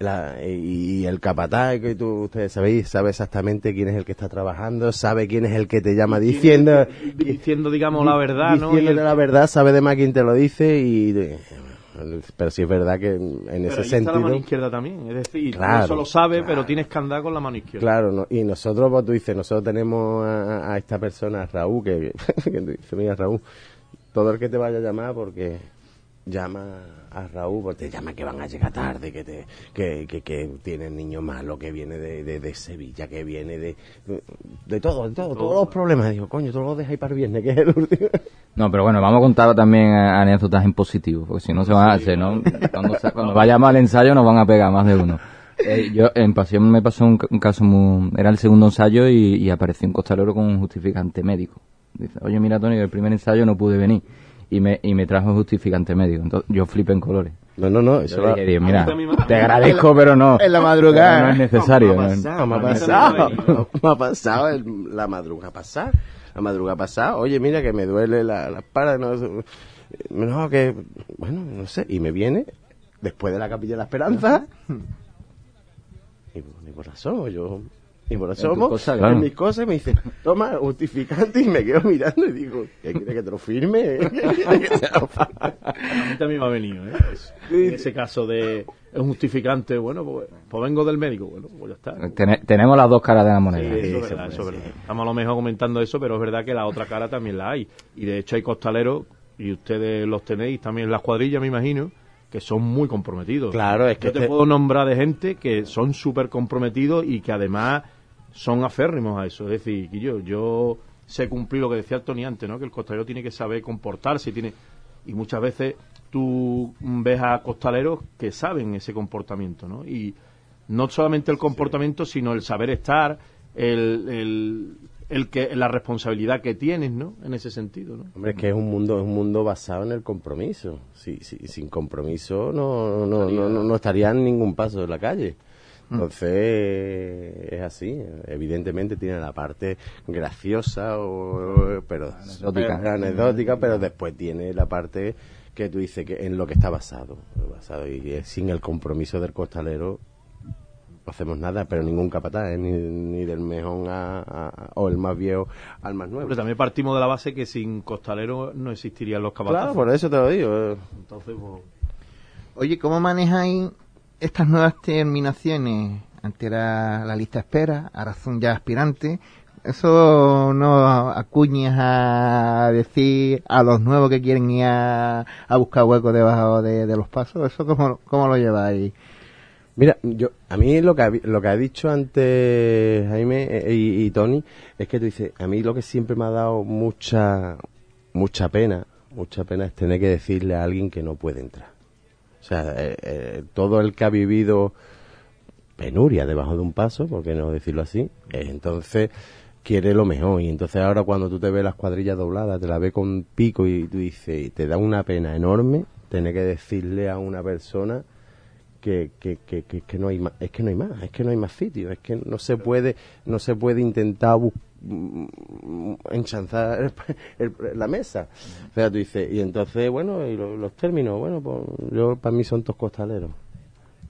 La- y, y el capataz, que tú, ustedes sabéis, sabe exactamente quién es el que está trabajando, sabe quién es el que te llama diciendo, Diciendo, digamos, la verdad, ¿no? Diciéndote la verdad, sabe de más quién te lo dice y... pero sí es verdad que en pero ese ahí está la sentido... mano izquierda también. Es decir, Claro, eso lo sabes, claro. pero tienes que andar con la mano izquierda. Claro, no, y nosotros, pues tú dices, nosotros tenemos a, a esta persona, a Raúl, que, que tú dices, mira Raúl, todo el que te vaya a llamar porque llama a Raúl, porque te llama que van a llegar tarde, que te, que, que, que tiene niño malo, que viene de, de, de Sevilla, que viene de, de todo, de todo, todos los problemas. Digo, coño, tú lo dejas para el viernes, que es el último. No, pero bueno, vamos a contar también eh, anécdotas en positivo, porque si no se van a hacer, ¿no? Cuando, sa- cuando vayamos al ensayo nos van a pegar más de uno. Eh, yo en Pasión me pasó un caso muy... Era el segundo ensayo y, y apareció un costalero con un justificante médico. Dice, oye, mira, Tony, el primer ensayo no pude venir. Y me, y me trajo un justificante médico. Entonces yo flipé en colores. No, no, no, eso Yo lo- dije, Dios, mira, te agradezco, pero no. En la madrugada. No es necesario. Me ha ¿no? pasado, me ha pasado, me ha me ha pasado el- la madrugada pasada, la madrugada pasada, oye, mira que me duele la, la espalda, no, no, que, bueno, no sé, y me viene, después de la Capilla de la Esperanza, y ni por razón, yo, ni por En tu razón, cosa, en claro. mis cosas, me dice, toma, justificante, y me quedo mirando y digo, ¿qué quiere que te lo firme? A mí también me ha venido, ¿eh? Eso. En ese caso de es un justificante, bueno, pues, pues vengo del médico, bueno, pues ya está. Tene- tenemos las dos caras de la Sí, moneda. eso verdad, puede, eso es sí. verdad. Estamos a lo mejor comentando eso, pero es verdad que la otra cara también la hay. Y de hecho hay costaleros, y ustedes los tenéis también en las cuadrillas, me imagino, que son muy comprometidos. Claro, es que Yo te este- puedo nombrar de gente que son súper comprometidos y que además son aférrimos a eso. Es decir, que yo, yo sé cumplir lo que decía el Tony antes, ¿no? Que el costalero tiene que saber comportarse, tiene y muchas veces tú ves a costaleros que saben ese comportamiento, ¿no? Y no solamente el comportamiento, sino el saber estar, el, el, el que la responsabilidad que tienes, ¿no? En ese sentido, ¿no? Hombre, es que es un mundo, es un mundo basado en el compromiso. Si, si, sin compromiso no, no, no, no, no estaría en ningún paso de la calle. Entonces es así. Evidentemente tiene la parte graciosa, o, pero Anecdótica. pero- anecdótica, pero después tiene la parte que tú dices que en lo que está basado, basado y es sin el compromiso del costalero no hacemos nada, pero ningún capataz, ¿eh? ni, ni del mejor a, a- o el más viejo al más nuevo. Pero también partimos de la base que sin costalero no existirían los Claro, capatazos. por eso te lo digo. eh. Entonces, pues, Oye, ¿cómo manejáis estas nuevas terminaciones ante la, la lista espera? Ahora son ya aspirantes. ¿Eso no acuñas a decir a los nuevos que quieren ir a, a buscar huecos debajo de, de los pasos? ¿Eso cómo, cómo lo lleváis? Mira, yo a mí lo que ha, lo que ha dicho antes Jaime eh, y, y Tony es que tú dices, a mí lo que siempre me ha dado mucha mucha pena, mucha pena es tener que decirle a alguien que no puede entrar. O sea, eh, eh, todo el que ha vivido penuria debajo de un paso, por qué no decirlo así, eh, entonces quiere lo mejor. Y entonces ahora cuando tú te ves las cuadrillas dobladas, te la ves con pico y tú dices, y te da una pena enorme tener que decirle a una persona que, que, que, que, que no hay más, es que no hay más, es que no hay más sitio, es que no se puede, no se puede intentar bu- mm, enchanzar el- la mesa. O sea, tú dices, y entonces, bueno, y lo- los términos, bueno, pues yo para mí son todos costaleros.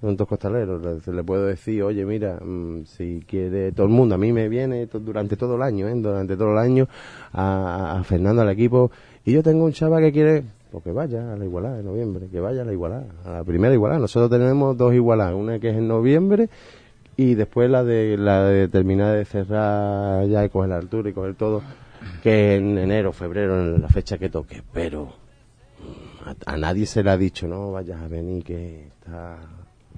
Son todos costaleros. Le, le puedo decir, oye, mira, mm, si quiere todo el mundo, a mí me viene durante todo el año, ¿eh? durante todo el año, a, a Fernando al equipo, y yo tengo un chaval que quiere, pues que vaya a la igualada de noviembre, que vaya a la igualada, a la primera igualada. Nosotros tenemos dos igualadas, una que es en noviembre y después la de la de terminar de cerrar ya y coger la altura y coger todo, que en enero, febrero, en la fecha que toque. Pero mm, a, nadie se le ha dicho, no vayas a venir que está...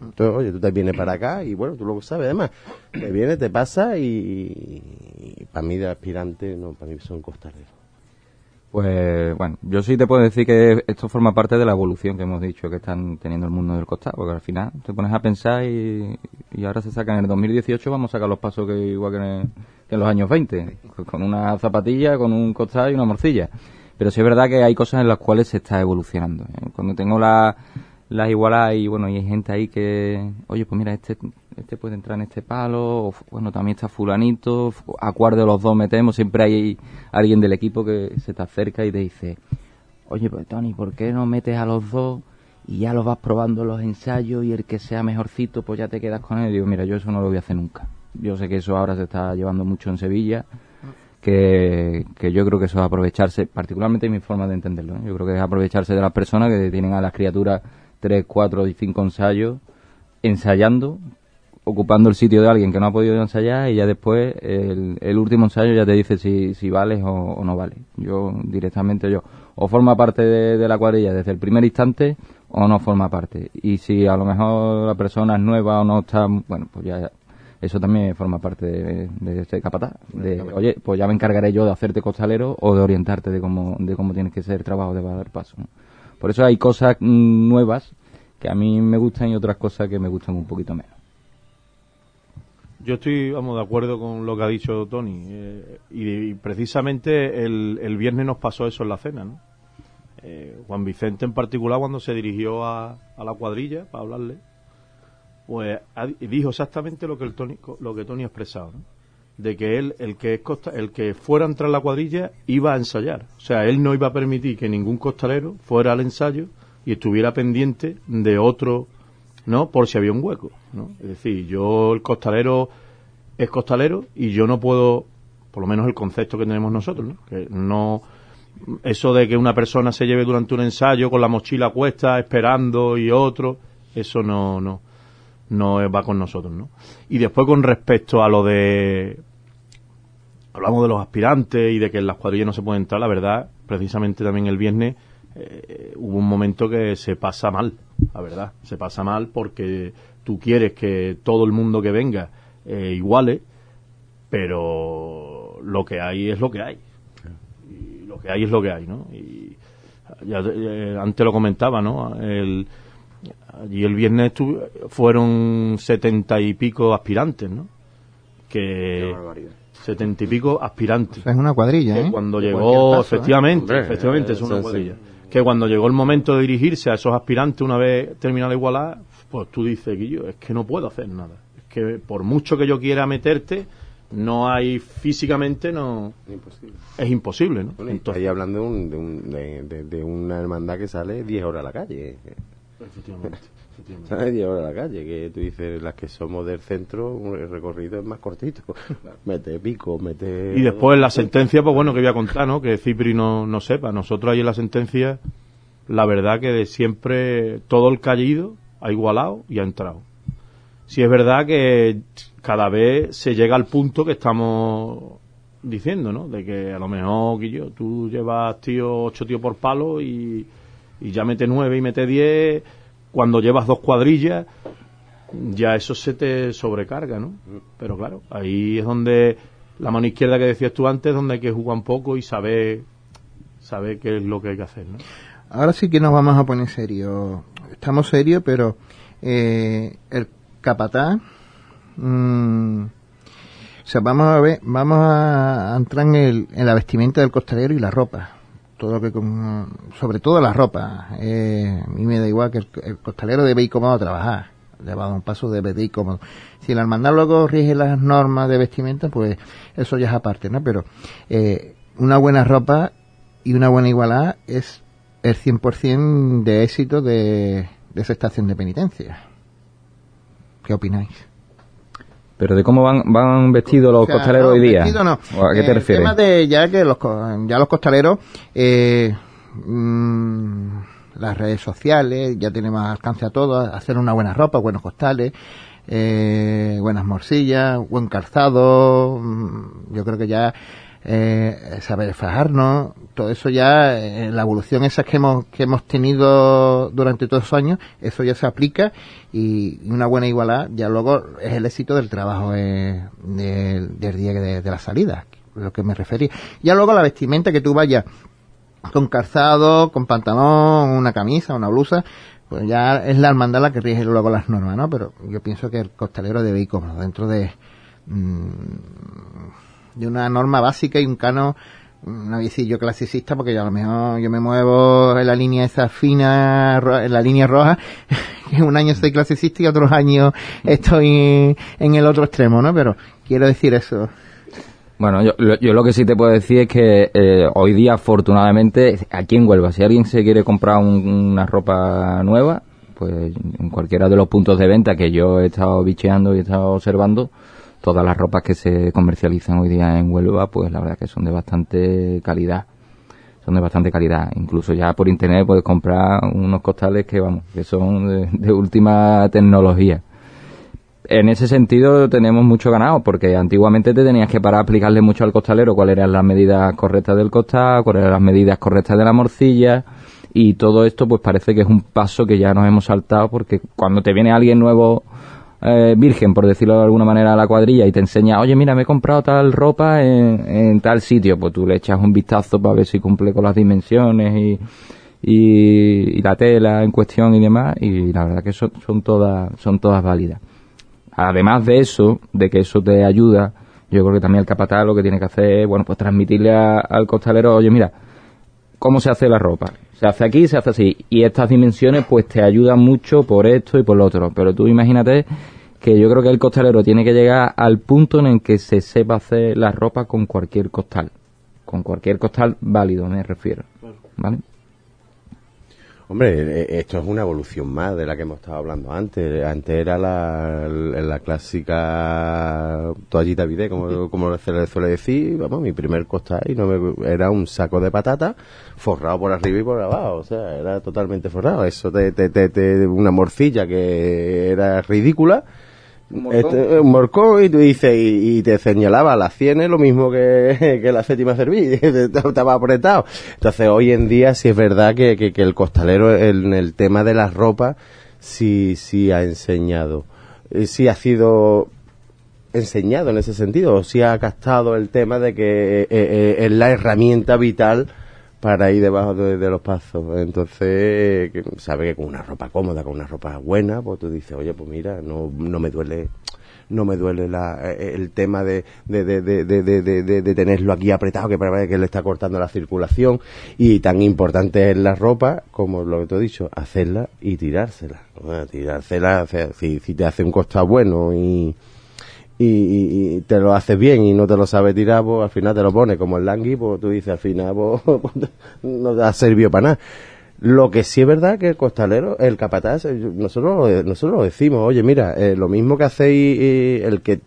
Entonces, oye, tú te vienes para acá y bueno, tú lo sabes, además, te vienes, te pasa y, y para mí de aspirante, no, para mí son costaleros. Pues bueno, yo sí te puedo decir que esto forma parte de la evolución que hemos dicho que están teniendo el mundo del costado, porque al final te pones a pensar y, ahora se sacan en el 2018 vamos a sacar los pasos que igual que en, que en los años 20, con una zapatilla, con un costado y una morcilla. Pero sí es verdad que hay cosas en las cuales se está evolucionando. Cuando tengo la, las igualadas y bueno, y hay gente ahí que, oye, pues mira, este este puede entrar en este palo, o, bueno, también está fulanito, a cuál los dos metemos, siempre hay alguien del equipo que se te acerca y te dice, oye, pues Tony, ¿por qué no metes a los dos y ya los vas probando los ensayos y el que sea mejorcito, pues ya te quedas con él? Digo, mira, yo eso no lo voy a hacer nunca. Yo sé que eso ahora se está llevando mucho en Sevilla, que, que yo creo que eso es aprovecharse, particularmente mi forma de entenderlo, ¿eh? yo creo que es aprovecharse de las personas que tienen a las criaturas tres, cuatro y cinco ensayos ensayando, ocupando el sitio de alguien que no ha podido ensayar y ya después el, último ensayo ya te dice si, si vales o, no vales. Yo directamente yo o forma parte de, la cuadrilla desde el primer instante o no forma parte. Y si a lo mejor la persona es nueva o no está, bueno, pues ya eso también forma parte de, de este capataz. De, oye, pues ya me encargaré yo de hacerte costalero o de orientarte de cómo, de cómo tienes que ser el trabajo de dar paso. Por eso hay cosas mm, nuevas que a mí me gustan y otras cosas que me gustan un poquito menos. Yo estoy, vamos, de acuerdo con lo que ha dicho Tony. Eh, y, precisamente el, el, viernes nos pasó eso en la cena, ¿no? Eh, Juan Vicente en particular, cuando se dirigió a, a la cuadrilla para hablarle, pues dijo exactamente lo que, el Tony, lo que Tony ha expresado, ¿no? De que él, el que, es costa, el que fuera a entrar la cuadrilla, iba a ensayar. O sea, él no iba a permitir que ningún costalero fuera al ensayo y estuviera pendiente de otro ¿no? Por si había un hueco, ¿no? Es decir, yo, el costalero es costalero y yo no puedo, por lo menos el concepto que tenemos nosotros, ¿no? Que no, eso de que una persona se lleve durante un ensayo con la mochila a cuesta esperando y otro, eso no, no, no va con nosotros, ¿no? Y después con respecto a lo de, hablamos de los aspirantes y de que en las cuadrillas no se puede entrar, la verdad, precisamente también el viernes, eh, hubo un momento que se pasa mal, la verdad, se pasa mal porque tú quieres que todo el mundo que venga eh, iguale, pero lo que hay es lo que hay. Y lo que hay es lo que hay, ¿no? Y ya, eh, antes lo comentaba, ¿no? El, allí el viernes fueron setenta y pico aspirantes, ¿no? Que setenta y pico aspirantes. Es una cuadrilla, ¿eh? Cuando llegó, efectivamente, efectivamente es una cuadrilla que cuando llegó el momento de dirigirse a esos aspirantes una vez terminada igualdad, pues tú dices, Guillo, es que no puedo hacer nada. Es que por mucho que yo quiera meterte, no hay físicamente, no... Es imposible, ¿no? ahí hablando de, de, una hermandad que sale 10 horas a la calle. Efectivamente. ¿Sabes? 10 horas a la calle, que tú dices, las que somos del centro, el recorrido es más cortito. mete pico, mete... Y después la sentencia, pues bueno, que voy a contar, ¿no? Que Cipri no, no sepa. Nosotros ahí en la sentencia, la verdad que de siempre todo el callido ha igualado y ha entrado. Si es verdad que cada vez se llega al punto que estamos diciendo, ¿no? De que a lo mejor, yo tú llevas tío, ocho tíos por palo y, y ya mete nueve y mete diez cuando llevas dos cuadrillas, ya eso se te sobrecarga, ¿no? Pero claro, ahí es donde la mano izquierda que decías tú antes, donde hay que jugar un poco y saber, saber qué es lo que hay que hacer, ¿no? Ahora sí que nos vamos a poner serios. Estamos serios, pero eh, el capataz... Mm, o sea, vamos a ver, vamos a entrar en, el, en la vestimenta del costalero y la ropa todo lo que sobre todo la ropa eh, a mí me da igual que el, costalero debe ir cómodo a trabajar a dar un paso debe de ir cómodo. Si el hermandad luego rige las normas de vestimenta pues eso ya es aparte no pero eh, una buena ropa y una buena igualdad es el 100% de éxito de esa estación de penitencia. ¿qué opináis? Pero de cómo van, van vestidos los costaleros hoy día. No. ¿A qué te refieres? El tema de ya que los, ya los costaleros, eh, mm, las redes sociales, ya tienen más alcance a todo, hacer una buena ropa, buenos costales, eh, buenas morcillas, buen calzado, mm, yo creo que ya eh, saber fajarnos, todo eso ya, eh, la evolución esa que hemos, que hemos tenido durante todos los años, eso ya se aplica y una buena igualdad ya luego es el éxito del trabajo eh, del, día de, la salida, lo que me refería. Ya luego la vestimenta que tú vayas con calzado, con pantalón, una camisa, una blusa, pues ya es la hermandad la que rige luego las normas, ¿no? Pero yo pienso que el costalero debe ir cómodo dentro de... Mm, de una norma básica y un cano no voy a decir yo clasicista porque yo a lo mejor yo me muevo en la línea esa fina, en la línea roja, que un año soy clasicista y otros años estoy en el otro extremo, ¿no? Pero quiero decir eso. Bueno, yo, yo lo que sí te puedo decir es que eh, hoy día, afortunadamente, aquí en Huelva, si alguien se quiere comprar una ropa nueva, pues en cualquiera de los puntos de venta que yo he estado bicheando y he estado observando, todas las ropas que se comercializan hoy día en Huelva, pues la verdad que son de bastante calidad. Son de bastante calidad. Incluso ya por internet puedes comprar unos costales que, vamos, que son de, última tecnología. En ese sentido tenemos mucho ganado, porque antiguamente te tenías que parar a aplicarle mucho al costalero cuáles eran las medidas correctas del costal, cuáles eran las medidas correctas de la morcilla, y todo esto pues parece que es un paso que ya nos hemos saltado, porque cuando te viene alguien nuevo eh, virgen, por decirlo de alguna manera, a la cuadrilla y te enseña, oye, mira, me he comprado tal ropa en, tal sitio, pues tú le echas un vistazo para ver si cumple con las dimensiones y, y, la tela en cuestión y demás, y la verdad que son, son, todas, son todas válidas. Además de eso, de que eso te ayuda, yo creo que también el capataz lo que tiene que hacer es, bueno, pues transmitirle al costalero, oye, mira, ¿cómo se hace la ropa? Se hace aquí, se hace así. Y estas dimensiones pues te ayudan mucho por esto y por lo otro. Pero tú imagínate que yo creo que el costalero tiene que llegar al punto en el que se sepa hacer la ropa con cualquier costal. Con cualquier costal válido, me refiero. ¿Vale? Hombre, eh, esto es una evolución más de la que hemos estado hablando antes. Antes era la, la clásica toallita vide, como, como se le suele decir. Vamos, mi primer costal y no me, era un saco de patata forrado por arriba y por abajo. O sea, era totalmente forrado. Eso te, te, te, una morcilla que era ridícula este, un morcón y tú dices, y, te señalaba las cienes lo mismo que, la séptima cerviz, estaba apretado. Entonces hoy en día sí es verdad que, que, el costalero en el tema de las ropas sí, sí ha enseñado, eh, sí ha sido enseñado en ese sentido, sí ha captado el tema de que eh, eh, es la herramienta vital para ir debajo de, los pasos. Entonces, sabe que con una ropa cómoda, con una ropa buena, pues tú dices, oye, pues mira, no, no me duele no me duele la, eh, el tema de, de, de, de, tenerlo aquí apretado, que parece que le está cortando la circulación. Y tan importante es la ropa, como lo que te he dicho, hacerla y tirársela. tirársela, si, si te hace un costado bueno y, y, te lo haces bien y no te lo sabes tirar, pues al final te lo pones como el langui, pues tú dices al final, pues, no te ha servido para nada. Lo que sí es verdad que el costalero, el capataz, eh, nosotros, nosotros lo decimos, oye, mira, eh, lo mismo que hacéis, el que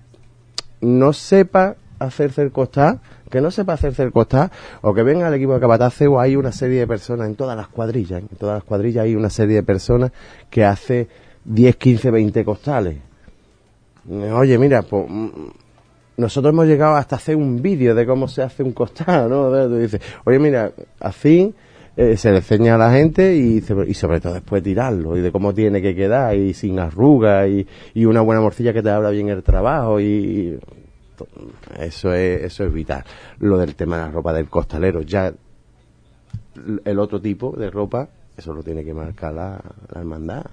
no sepa hacerse el costal, que no sepa hacerse el costal, o que venga al equipo de capataz, o hay una serie de personas en todas las cuadrillas, en todas las cuadrillas hay una serie de personas que hace 10, 15, 20 costales Oye, mira, pues, nosotros hemos llegado hasta hacer un vídeo de cómo se hace un costado, ¿no? Dices, oye, mira, así eh, se le enseña a la gente y, y, sobre todo después tirarlo y de cómo tiene que quedar y sin arrugas y, y una buena morcilla que te abra bien el trabajo y, eso es eso es vital. Lo del tema de la ropa del costalero, ya el otro tipo de ropa, eso lo tiene que marcar la hermandad.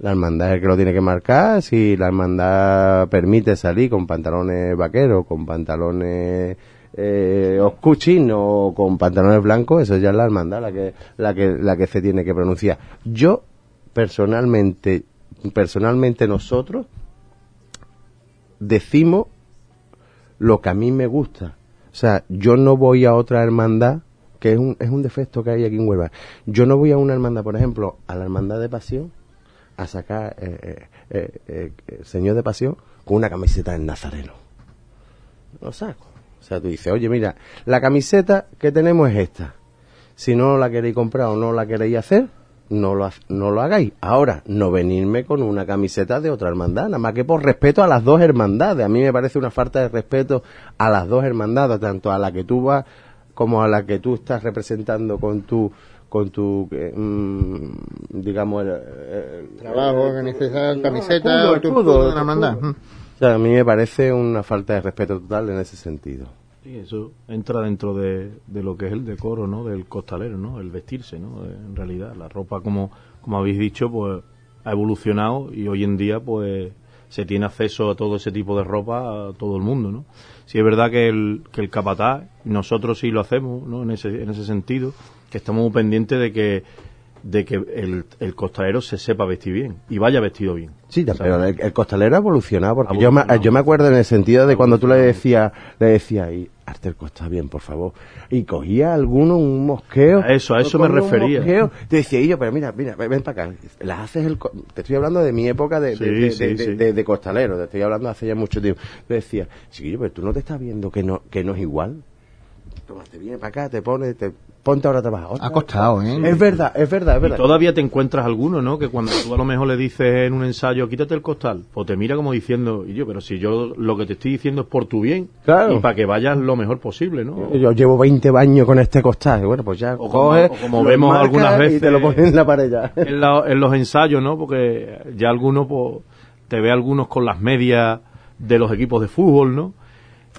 La hermandad es el que lo tiene que marcar. Si la hermandad permite salir con pantalones vaqueros, con pantalones eh, o con pantalones blancos, eso ya es la hermandad la que, la que, la que se tiene que pronunciar. Yo, personalmente, personalmente nosotros, decimos lo que a mí me gusta. O sea, yo no voy a otra hermandad, que es un, es un defecto que hay aquí en Huelva. Yo no voy a una hermandad, por ejemplo, a la hermandad de pasión, a sacar eh, eh, eh, eh, Señor de Pasión con una camiseta del Nazareno. Lo saco. O sea, tú dices, oye, mira, la camiseta que tenemos es esta. Si no la queréis comprar o no la queréis hacer, no lo, no lo hagáis. Ahora, no venirme con una camiseta de otra hermandad, nada más que por respeto a las dos hermandades. A mí me parece una falta de respeto a las dos hermandades, tanto a la que tú vas como a la que tú estás representando con tu con tu, mm, digamos, el, trabajo, organización, camiseta, el escudo, O sea, a mí me parece una falta de respeto total en ese sentido. Sí, eso entra dentro de, de lo que es el decoro, ¿no? Del costalero, ¿no? El vestirse, ¿no? En realidad, la ropa, como, como habéis dicho, pues ha evolucionado y hoy en día, pues se tiene acceso a todo ese tipo de ropa a todo el mundo, ¿no? Si es verdad que el, que el capataz, nosotros sí lo hacemos, ¿no? En ese, en ese sentido, que estamos muy pendientes de que de que el, el costalero se sepa vestir bien y vaya vestido bien. Sí, ¿sabes? pero el, el costalero ha evolucionado, porque yo me, yo me acuerdo en el sentido de cuando tú le decías, le decías, y hazte el costal bien, por favor, y cogía alguno un mosqueo. A eso, a eso me refería. mosqueo, te decía, y yo, pero mira, mira, ven, para acá, las haces el, te estoy hablando de mi época de, de, Sí, de, sí, de- sí. de- de costalero, te estoy hablando hace ya mucho tiempo. Le decía, chiquillo, pero tú no te estás viendo que no, que no es igual. Toma, te viene para acá, te pones, te, ponte ahora a trabajar. Otra Ha costado. ¿eh? Es verdad, es verdad, es Y verdad. todavía te encuentras alguno, ¿no? Que cuando tú a lo mejor le dices en un ensayo, quítate el costal, pues te mira como diciendo, y yo, pero si yo lo que te estoy diciendo es por tu bien Claro. y para que vayas lo mejor posible, ¿no? Yo llevo 20 años con este costal. Bueno, pues ya O como- coges, o como lo vemos algunas Y veces- te lo pones en la pared ya. en, la- en los ensayos, ¿no? Porque ya algunos, pues, te ve algunos con las medias de los equipos de fútbol, ¿no?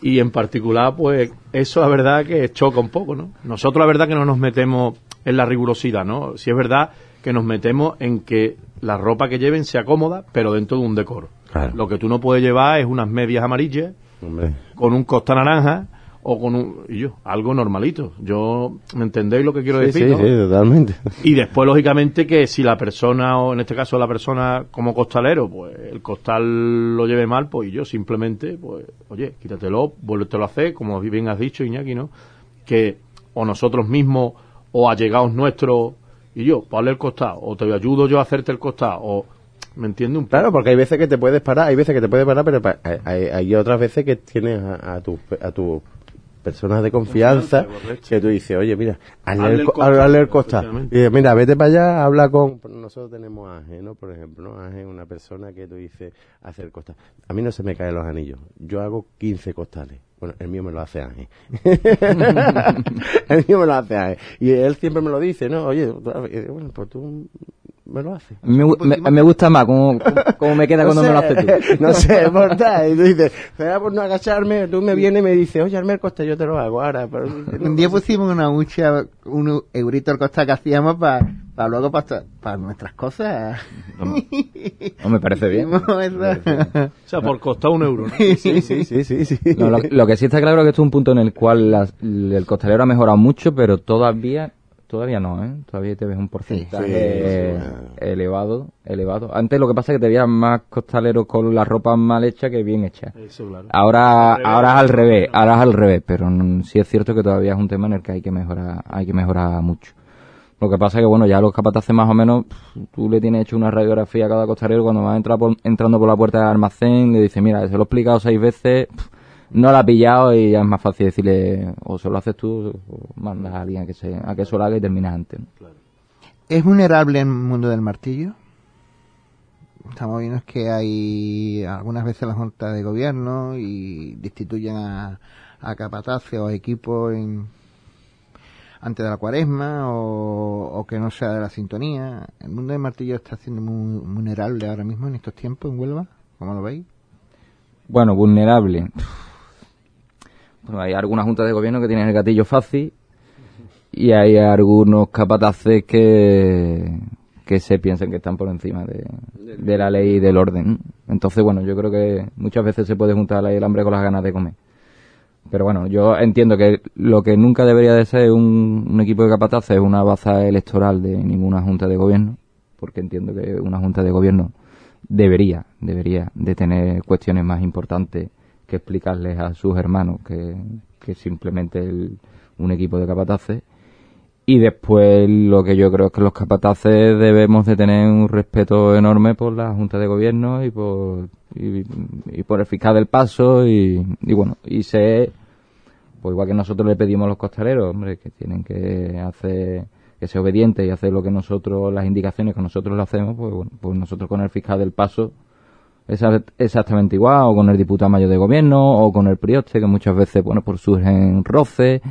Y en particular, pues, eso la verdad que choca un poco, ¿no? Nosotros la verdad que no nos metemos en la rigurosidad, ¿no? Si es verdad que nos metemos en que la ropa que lleven sea cómoda, pero dentro de un decoro. Claro. Lo que tú no puedes llevar es unas medias amarillas Hombre. con un costa naranja o con un... y yo, algo normalito. Yo, ¿me entendéis lo que quiero Sí, decir? sí, no? sí, totalmente. Y después, lógicamente, que si la persona, o en este caso la persona como costalero, pues el costal lo lleve mal, pues y yo simplemente, pues, oye, quítatelo, vuélvetelo a hacer, como bien has dicho, Iñaki, ¿no? Que o nosotros mismos, o allegados nuestros, y yo, ponle el costado, o te ayudo yo a hacerte el costado, o, ¿me entiendes un poco? Claro, porque hay veces que te puedes parar, hay veces que te puedes parar, pero hay, hay- hay otras veces que tienes a, a tus a tus personas de confianza que tú dices, oye, mira, hazle, el, el el efectivamente. Y dices, mira, vete para allá, habla con... Nosotros tenemos a Ángel, ¿no? Por ejemplo, ¿no? Ángel es una persona que tú dices, hace el costal. A mí no se me caen los anillos. Yo hago 15 costales. Bueno, el mío me lo hace Ángel. el mío me lo hace Ángel. Y él siempre me lo dice, ¿no? Oye, bueno, pues tú me lo mí Me, me- me gusta más cómo, cómo me queda cuando me lo haces tú. No sé, por tal. Y tú dices, será por no agacharme, tú me vienes y me dices, oye, arme el coste, yo te lo hago ahora. Pero, Un día pusimos una hucha, un eurito al costa que hacíamos para luego para nuestras cosas. No me parece bien. O sea, por costar un euro, ¿no? Sí, sí, sí, sí, sí. No, lo, lo que sí está claro es que esto es un punto en el cual las- el costalero ha mejorado mucho, pero todavía todavía no, ¿eh? Todavía te ves un porcentaje Sí, sí, eh, sí. elevado, elevado. Antes lo que pasa es que te veías más costaleros con la ropa mal hecha que bien hecha. Eso, claro. Ahora, Al ahora es al revés, ahora es al revés, pero sí es cierto que todavía es un tema en el que hay que mejorar, hay que mejorar mucho. Lo que pasa es que bueno, ya los capataces más o menos, tú le tienes hecho una radiografía a cada costalero cuando va a entrar por- entrando por la puerta del almacén, le dice, mira, se lo he explicado seis veces, no la ha pillado y ya es más fácil decirle, o se lo haces tú, o mandas a alguien a que se, a que eso lo haga y terminas antes. ¿no? ¿Es vulnerable el mundo del martillo? Estamos viendo que hay algunas veces la Junta de Gobierno y destituyen a, a capataces o a equipos en, antes de la cuaresma o, o que no sea de la sintonía. ¿El mundo del martillo está siendo muy vulnerable ahora mismo en estos tiempos en Huelva? ¿Cómo lo veis? Bueno, vulnerable. Bueno, hay algunas juntas de gobierno que tienen el gatillo fácil y hay algunos capataces que, que se piensan que están por encima de, de la ley y del orden. Entonces, bueno, yo creo que muchas veces se puede juntar el hambre con las ganas de comer. Pero bueno, yo entiendo que lo que nunca debería de ser un, un equipo de capataces es una baza electoral de ninguna junta de gobierno, porque entiendo que una junta de gobierno debería, debería de tener cuestiones más importantes que explicarles a sus hermanos que, que simplemente el- un equipo de capataces. Y después lo que yo creo es que los capataces debemos de tener un respeto enorme por la Junta de Gobierno y por, y, por el fiscal del paso y, bueno, y sé, pues igual que nosotros le pedimos a los costaleros, hombre, que tienen que hacer, que ser obedientes y hacer lo que nosotros, las indicaciones que nosotros le hacemos, pues bueno, pues nosotros con el fiscal del paso exactamente igual, o con el diputado mayor de gobierno, o con el prioste, que muchas veces, bueno, pues surgen roces.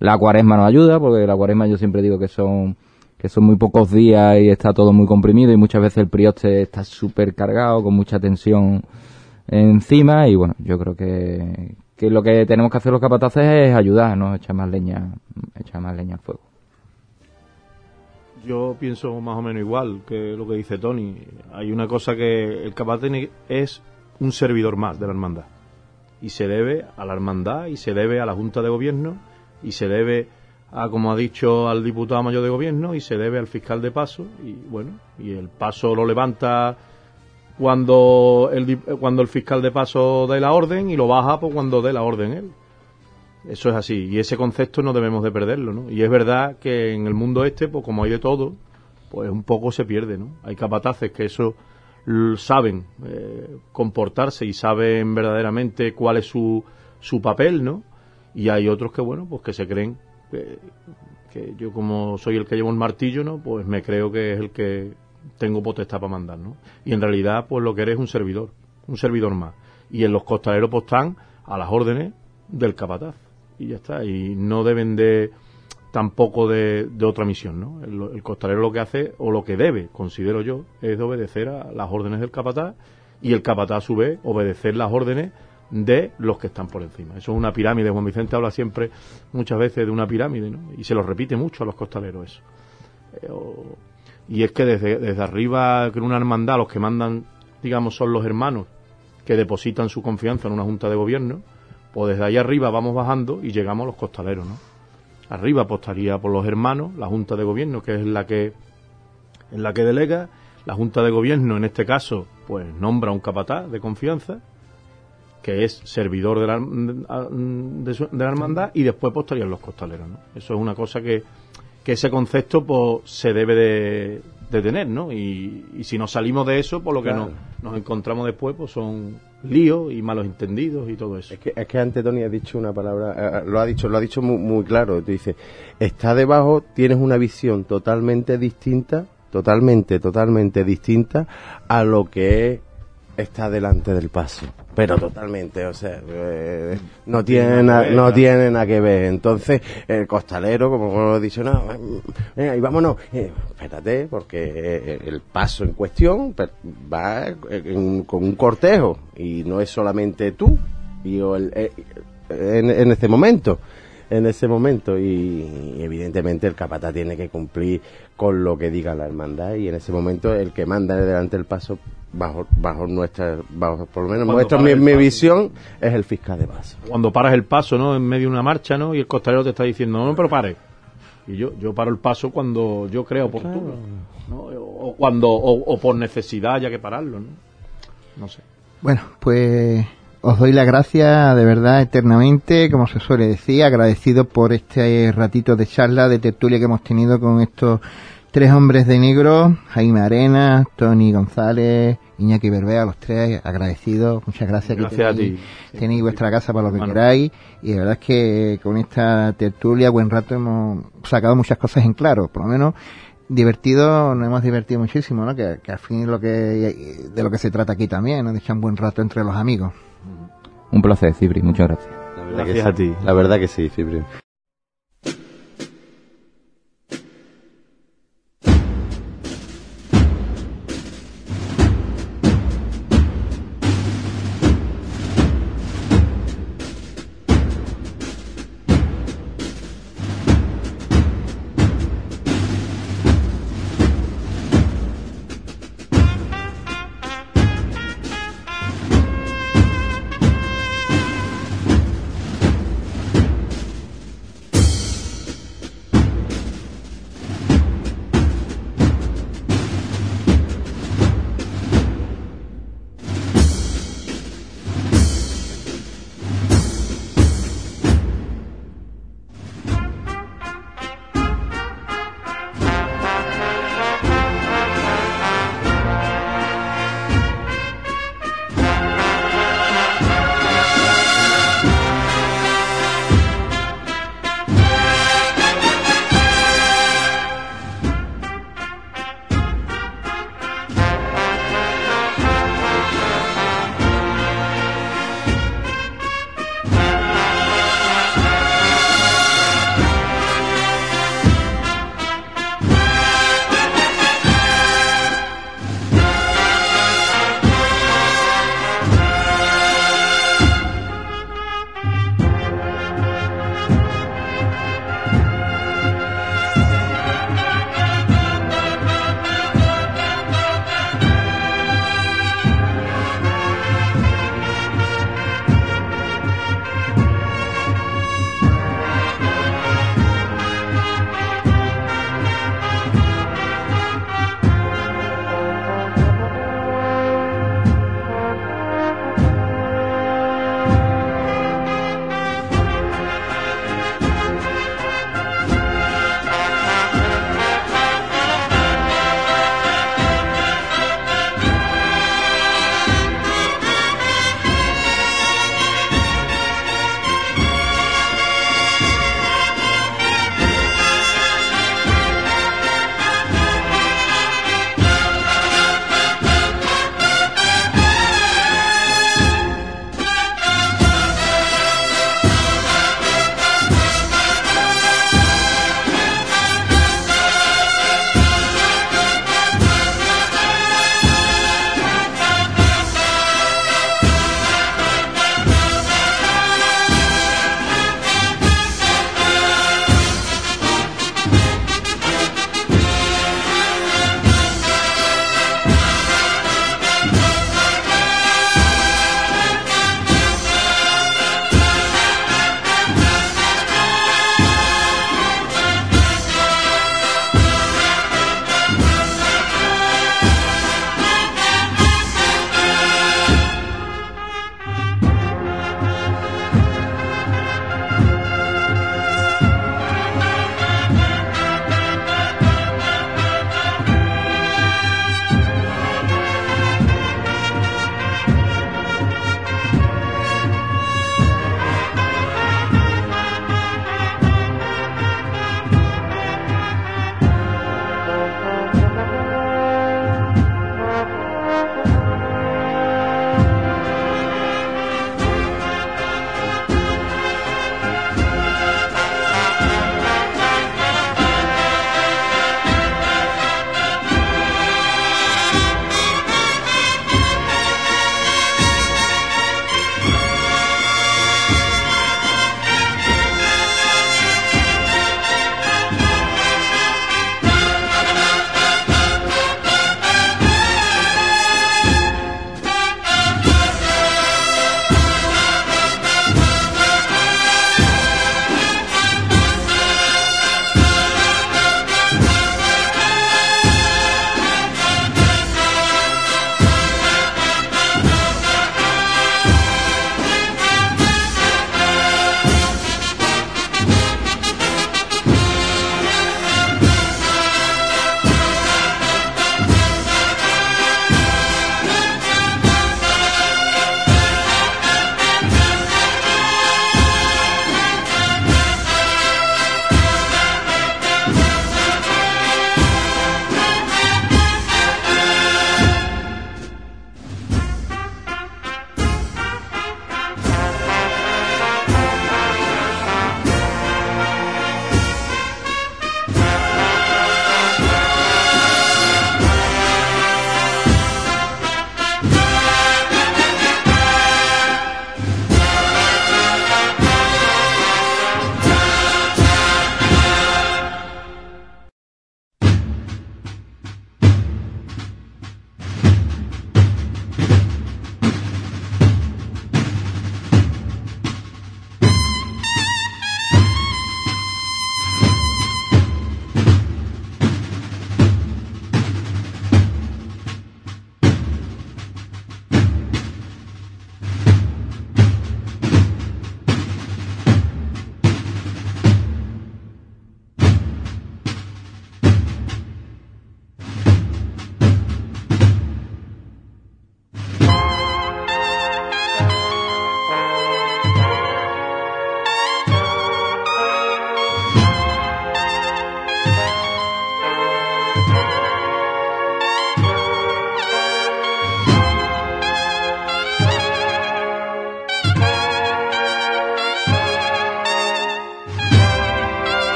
La cuaresma nos ayuda, porque la cuaresma yo siempre digo que son, que son muy pocos días y está todo muy comprimido, y muchas veces el prioste está súper cargado, con mucha tensión encima, y bueno, yo creo que, que lo que tenemos que hacer los capataces es ayudar, no echar más leña, echar más leña al fuego. Yo pienso más o menos igual que lo que dice Tony. Hay una cosa que el capataz tiene- es un servidor más de la hermandad. Y se debe a la hermandad, y se debe a la Junta de Gobierno, y se debe a, como ha dicho, al diputado mayor de gobierno, y se debe al fiscal de paso, y bueno, y el paso lo levanta cuando el, cuando el fiscal de paso dé la orden y lo baja pues, cuando dé la orden él. Eso es así, y ese concepto no debemos de perderlo, ¿no? Y es verdad que en el mundo este, pues como hay de todo, pues un poco se pierde, ¿no? Hay capataces que eso saben eh, comportarse y saben verdaderamente cuál es su, su papel, ¿no? Y hay otros que, bueno, pues que se creen que, yo como soy el que llevo el martillo, ¿no? Pues me creo que es el que tengo potestad para mandar, ¿no? Y en realidad, pues lo que eres es un servidor, un servidor más. Y en los costaleros, pues están a las órdenes del capataz. Y ya está. Y no deben de tampoco de, otra misión, ¿no? El, costalero lo que hace, o lo que debe, considero yo, es de obedecer a las órdenes del capataz y el capataz a su vez obedecer las órdenes de los que están por encima. Eso es una pirámide. Juan Vicente habla siempre, muchas veces, de una pirámide, ¿no? Y se lo repite mucho a los costaleros eso. Eh, y es que desde, desde arriba, en una hermandad, los que mandan, digamos, son los hermanos que depositan su confianza en una junta de gobierno, pues desde ahí arriba vamos bajando y llegamos a los costaleros, ¿no? Arriba apostaría por los hermanos, la junta de gobierno, que es la que, en la que delega, la junta de gobierno, en este caso, pues nombra un capataz de confianza, que es servidor de la, de, la hermandad, y después postarían los costaleros, ¿no? Eso es una cosa que, que ese concepto pues, se debe de, tener, ¿no? Y, si nos salimos de eso, por lo que nos, encontramos después, pues son líos y malos entendidos y todo eso. Es que, es que antes Tony ha dicho una palabra, eh, eh, lo ha dicho, lo ha dicho muy, muy claro. Tú dices, está debajo, tienes una visión totalmente distinta, totalmente, totalmente distinta a lo que es está delante del paso, pero totalmente, o sea, eh, no tiene no tiene nada que ver. Entonces, el costalero, como lo he dicho, no, venga, y vámonos, eh, espérate, porque eh, el paso en cuestión va con un cortejo y no es solamente tú y el, en, en este momento en ese momento y, evidentemente el capataz tiene que cumplir con lo que diga la hermandad y en ese momento el que manda delante del paso bajo bajo nuestra bajo por lo menos nuestra mi, visión es el fiscal de paso. Cuando paras el paso no en medio de una marcha no y el costalero te está diciendo no pero pare y yo yo paro el paso cuando yo creo oportuno ¿no? o cuando o, por necesidad haya que pararlo no no sé. Bueno pues os doy la gracia de verdad eternamente, como se suele decir, agradecido por este ratito de charla, de tertulia que hemos tenido con estos tres hombres de negro, Jaime Arena, Tony González, Iñaki Berbea, los tres agradecidos, muchas gracias, gracias que tenéis, a ti. tenéis vuestra casa para lo que queráis y de verdad es que con esta tertulia buen rato hemos sacado muchas cosas en claro, por lo menos divertido, nos hemos divertido muchísimo, ¿no? Que, al fin lo que de lo que se trata aquí también, ¿no? De echar un buen rato entre los amigos. Un placer, Cibri, muchas gracias. gracias a ti. La verdad que sí, Cibri.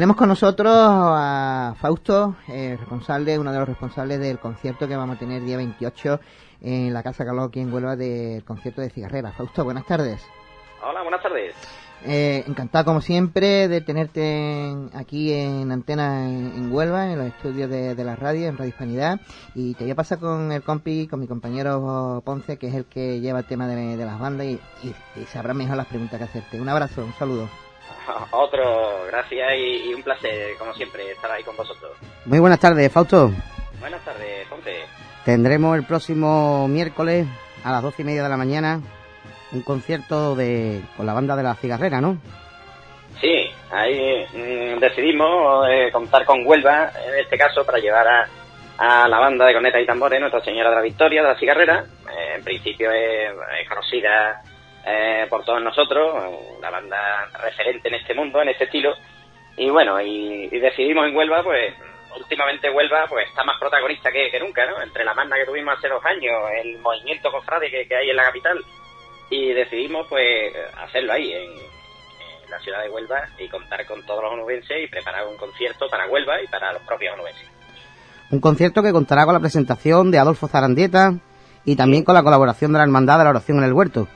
Tenemos con nosotros a Fausto, eh, responsable, uno de los responsables del concierto que vamos a tener día 28 en la Casa Caló aquí en Huelva del concierto de Cigarrera. Fausto, buenas tardes. Hola, buenas tardes. Eh, encantado como siempre de tenerte aquí en antena en, Huelva, en los estudios de, la radio, en Radio Hispanidad. Y te voy a pasar con el compi, con mi compañero Ponce, que es el que lleva el tema de, las bandas y, y, sabrá mejor las preguntas que hacerte. Un abrazo, un saludo. Otro, gracias y, un placer, como siempre, estar ahí con vosotros. Muy buenas tardes, Fausto. Buenas tardes, Ponce. Tendremos el próximo miércoles a las doce y media de la mañana un concierto de con la banda de la cigarrera, ¿no? Sí, ahí mm, decidimos eh, contar con Huelva, en este caso, para llevar a, a la banda de cornetas y tambores, Nuestra Señora de la Victoria de la Cigarrera. Eh, en principio es, conocida eh, por todos nosotros, una banda referente en este mundo, en este estilo. Y bueno, y, decidimos en Huelva, pues últimamente Huelva pues está más protagonista que, nunca, ¿no? Entre la banda que tuvimos hace dos años, el movimiento cofrade que, que hay en la capital y decidimos pues hacerlo ahí en, la ciudad de Huelva y contar con todos los onubenses y preparar un concierto para Huelva y para los propios onubenses. Un concierto que contará con la presentación de Adolfo Zarandieta y también con la colaboración de la Hermandad de la Oración en el Huerto.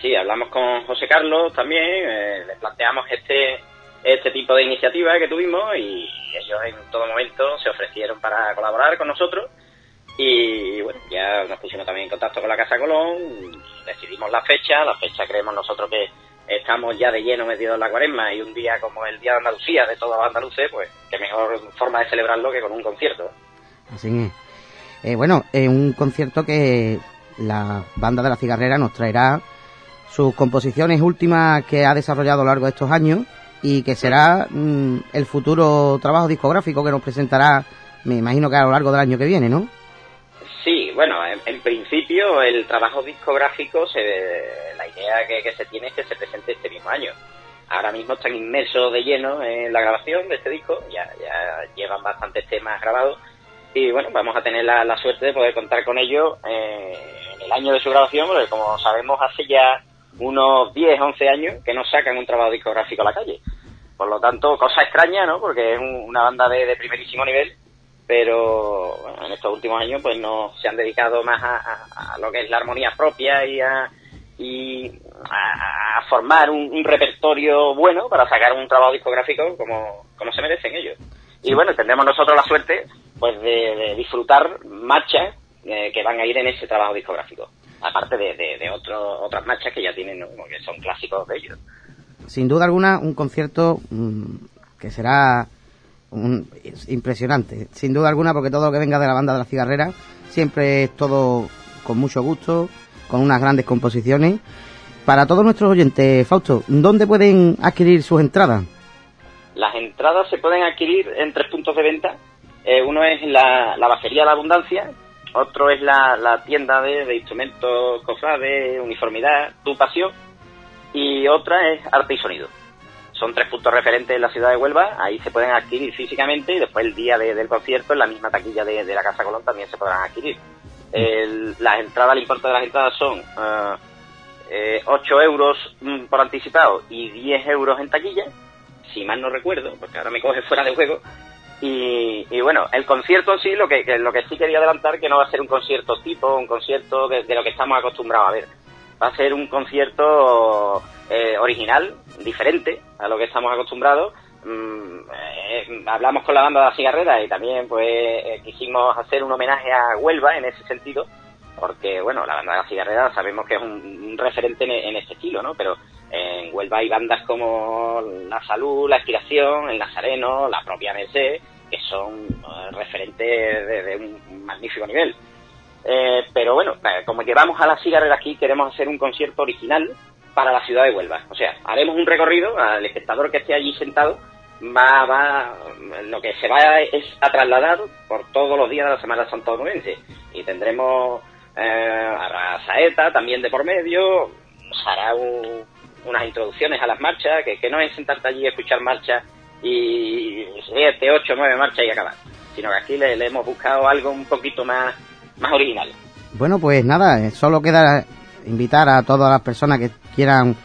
Sí, hablamos con José Carlos también, eh, le planteamos este este tipo de iniciativa que tuvimos y ellos en todo momento se ofrecieron para colaborar con nosotros y bueno, ya nos pusimos también en contacto con la Casa Colón, decidimos la fecha, la fecha creemos nosotros que estamos ya de lleno metidos en la cuaresma y un día como el Día de Andalucía de todos los andaluces, pues qué mejor forma de celebrarlo que con un concierto. Así es. Eh, bueno, es un concierto que la banda de la cigarrera nos traerá sus composiciones últimas que ha desarrollado a lo largo de estos años y que será mm, el futuro trabajo discográfico que nos presentará, me imagino que a lo largo del año que viene, ¿no? Sí, bueno, en, principio el trabajo discográfico, se, la idea que, se tiene es que se presente este mismo año. Ahora mismo están inmersos de lleno en la grabación de este disco, ya, llevan bastantes temas grabados y bueno, vamos a tener la, suerte de poder contar con ellos eh, en el año de su grabación, porque como sabemos hace ya unos 10, 11 años que no sacan un trabajo discográfico a la calle. Por lo tanto, cosa extraña, ¿no? Porque es una banda de primerísimo nivel pero en estos últimos años pues no se han dedicado más a, lo que es la armonía propia y a, y a, formar un, repertorio bueno para sacar un trabajo discográfico como, como se merecen ellos. Y bueno, tendremos nosotros la suerte pues de, disfrutar marchas eh, que van a ir en ese trabajo discográfico, aparte de, de, otras marchas que ya tienen, que son clásicos de ellos. Sin duda alguna, un concierto mm, que será impresionante, sin duda alguna, porque todo lo que venga de la banda de la cigarrera siempre es todo con mucho gusto, con unas grandes composiciones. Para todos nuestros oyentes, Fausto, ¿dónde pueden adquirir sus entradas? Las entradas se pueden adquirir en tres puntos de venta. Eh, uno es la, la Bajería de la Abundancia, otro es la, tienda de, de instrumentos, de uniformidad, Tu Pasión, y otra es Arte y Sonido son tres puntos referentes en la ciudad de Huelva, ahí se pueden adquirir físicamente y después el día del concierto en la misma taquilla de, la Casa Colón también se podrán adquirir. las entradas, el importe de las entradas son uh, eh, 8 euros mm, por anticipado y 10 euros en taquilla, si mal no recuerdo, porque ahora me coge fuera de juego. Y, bueno, el concierto en sí, lo que, lo que sí quería adelantar, que no va a ser un concierto tipo, un concierto de lo que estamos acostumbrados a ver. Va a ser un concierto eh, original, diferente a lo que estamos acostumbrados. Mm, eh, hablamos con la banda de la cigarrera y también pues eh, quisimos hacer un homenaje a Huelva en ese sentido, porque bueno, la banda de la cigarrera sabemos que es un, referente en, este estilo, ¿no? Pero en Huelva hay bandas como La Salud, La Inspiración, El Nazareno, la propia Merced, que son referentes de, un magnífico nivel. pero bueno, como llevamos a la cigarrera aquí, queremos hacer un concierto original para la ciudad de Huelva. O sea, haremos un recorrido, al espectador que esté allí sentado, va, va, lo que se va es a trasladar por todos los días de la Semana Santa Onubense. Y tendremos eh, a Saeta también de por medio, hará unas introducciones a las marchas, que, que no es sentarte allí a escuchar marchas y siete, ocho, nueve marchas y acabar, sino que aquí le, le hemos buscado algo un poquito más, más original. Bueno, pues nada, eh, solo queda invitar a todas las personas que quieran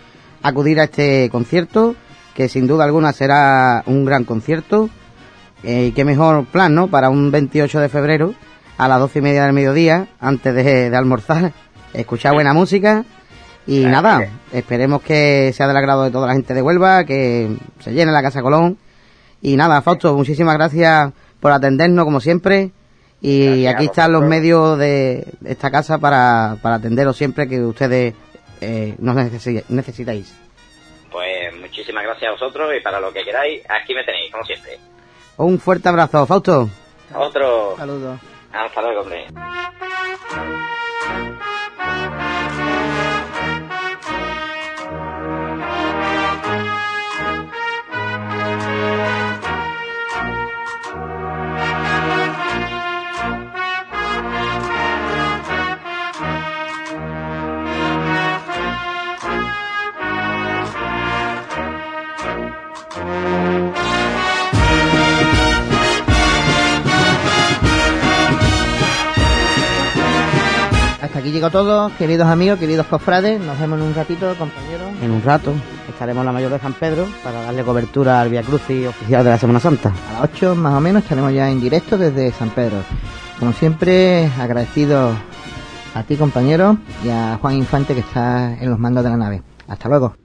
acudir a este concierto que sin duda alguna será un gran concierto. Eh, y qué mejor plan, ¿no? Para un 28 de febrero a las doce y media del mediodía, antes de, de almorzar, escuchar buena música. Y nada, esperemos que sea del agrado de toda la gente de Huelva, que se llene la Casa Colón. Y nada, Fausto, muchísimas gracias por atendernos como siempre. Y Gracias aquí están los medios de esta casa para, para atenderos siempre que ustedes eh, nos necesi- necesitáis. Pues muchísimas gracias a vosotros y para lo que queráis, aquí me tenéis, como siempre. Un fuerte abrazo, Fausto. Otro. Saludos. Hasta luego, hombre. Hasta aquí llegó todo, queridos amigos, queridos cofrades. Nos vemos en un ratito, compañeros. En un rato estaremos en la mayor de San Pedro para darle cobertura al Via Crucis oficial de la Semana Santa. A las 8 más o menos estaremos ya en directo desde San Pedro. Como siempre, agradecido a ti compañero y a Juan Infante que está en los mandos de la nave. Hasta luego.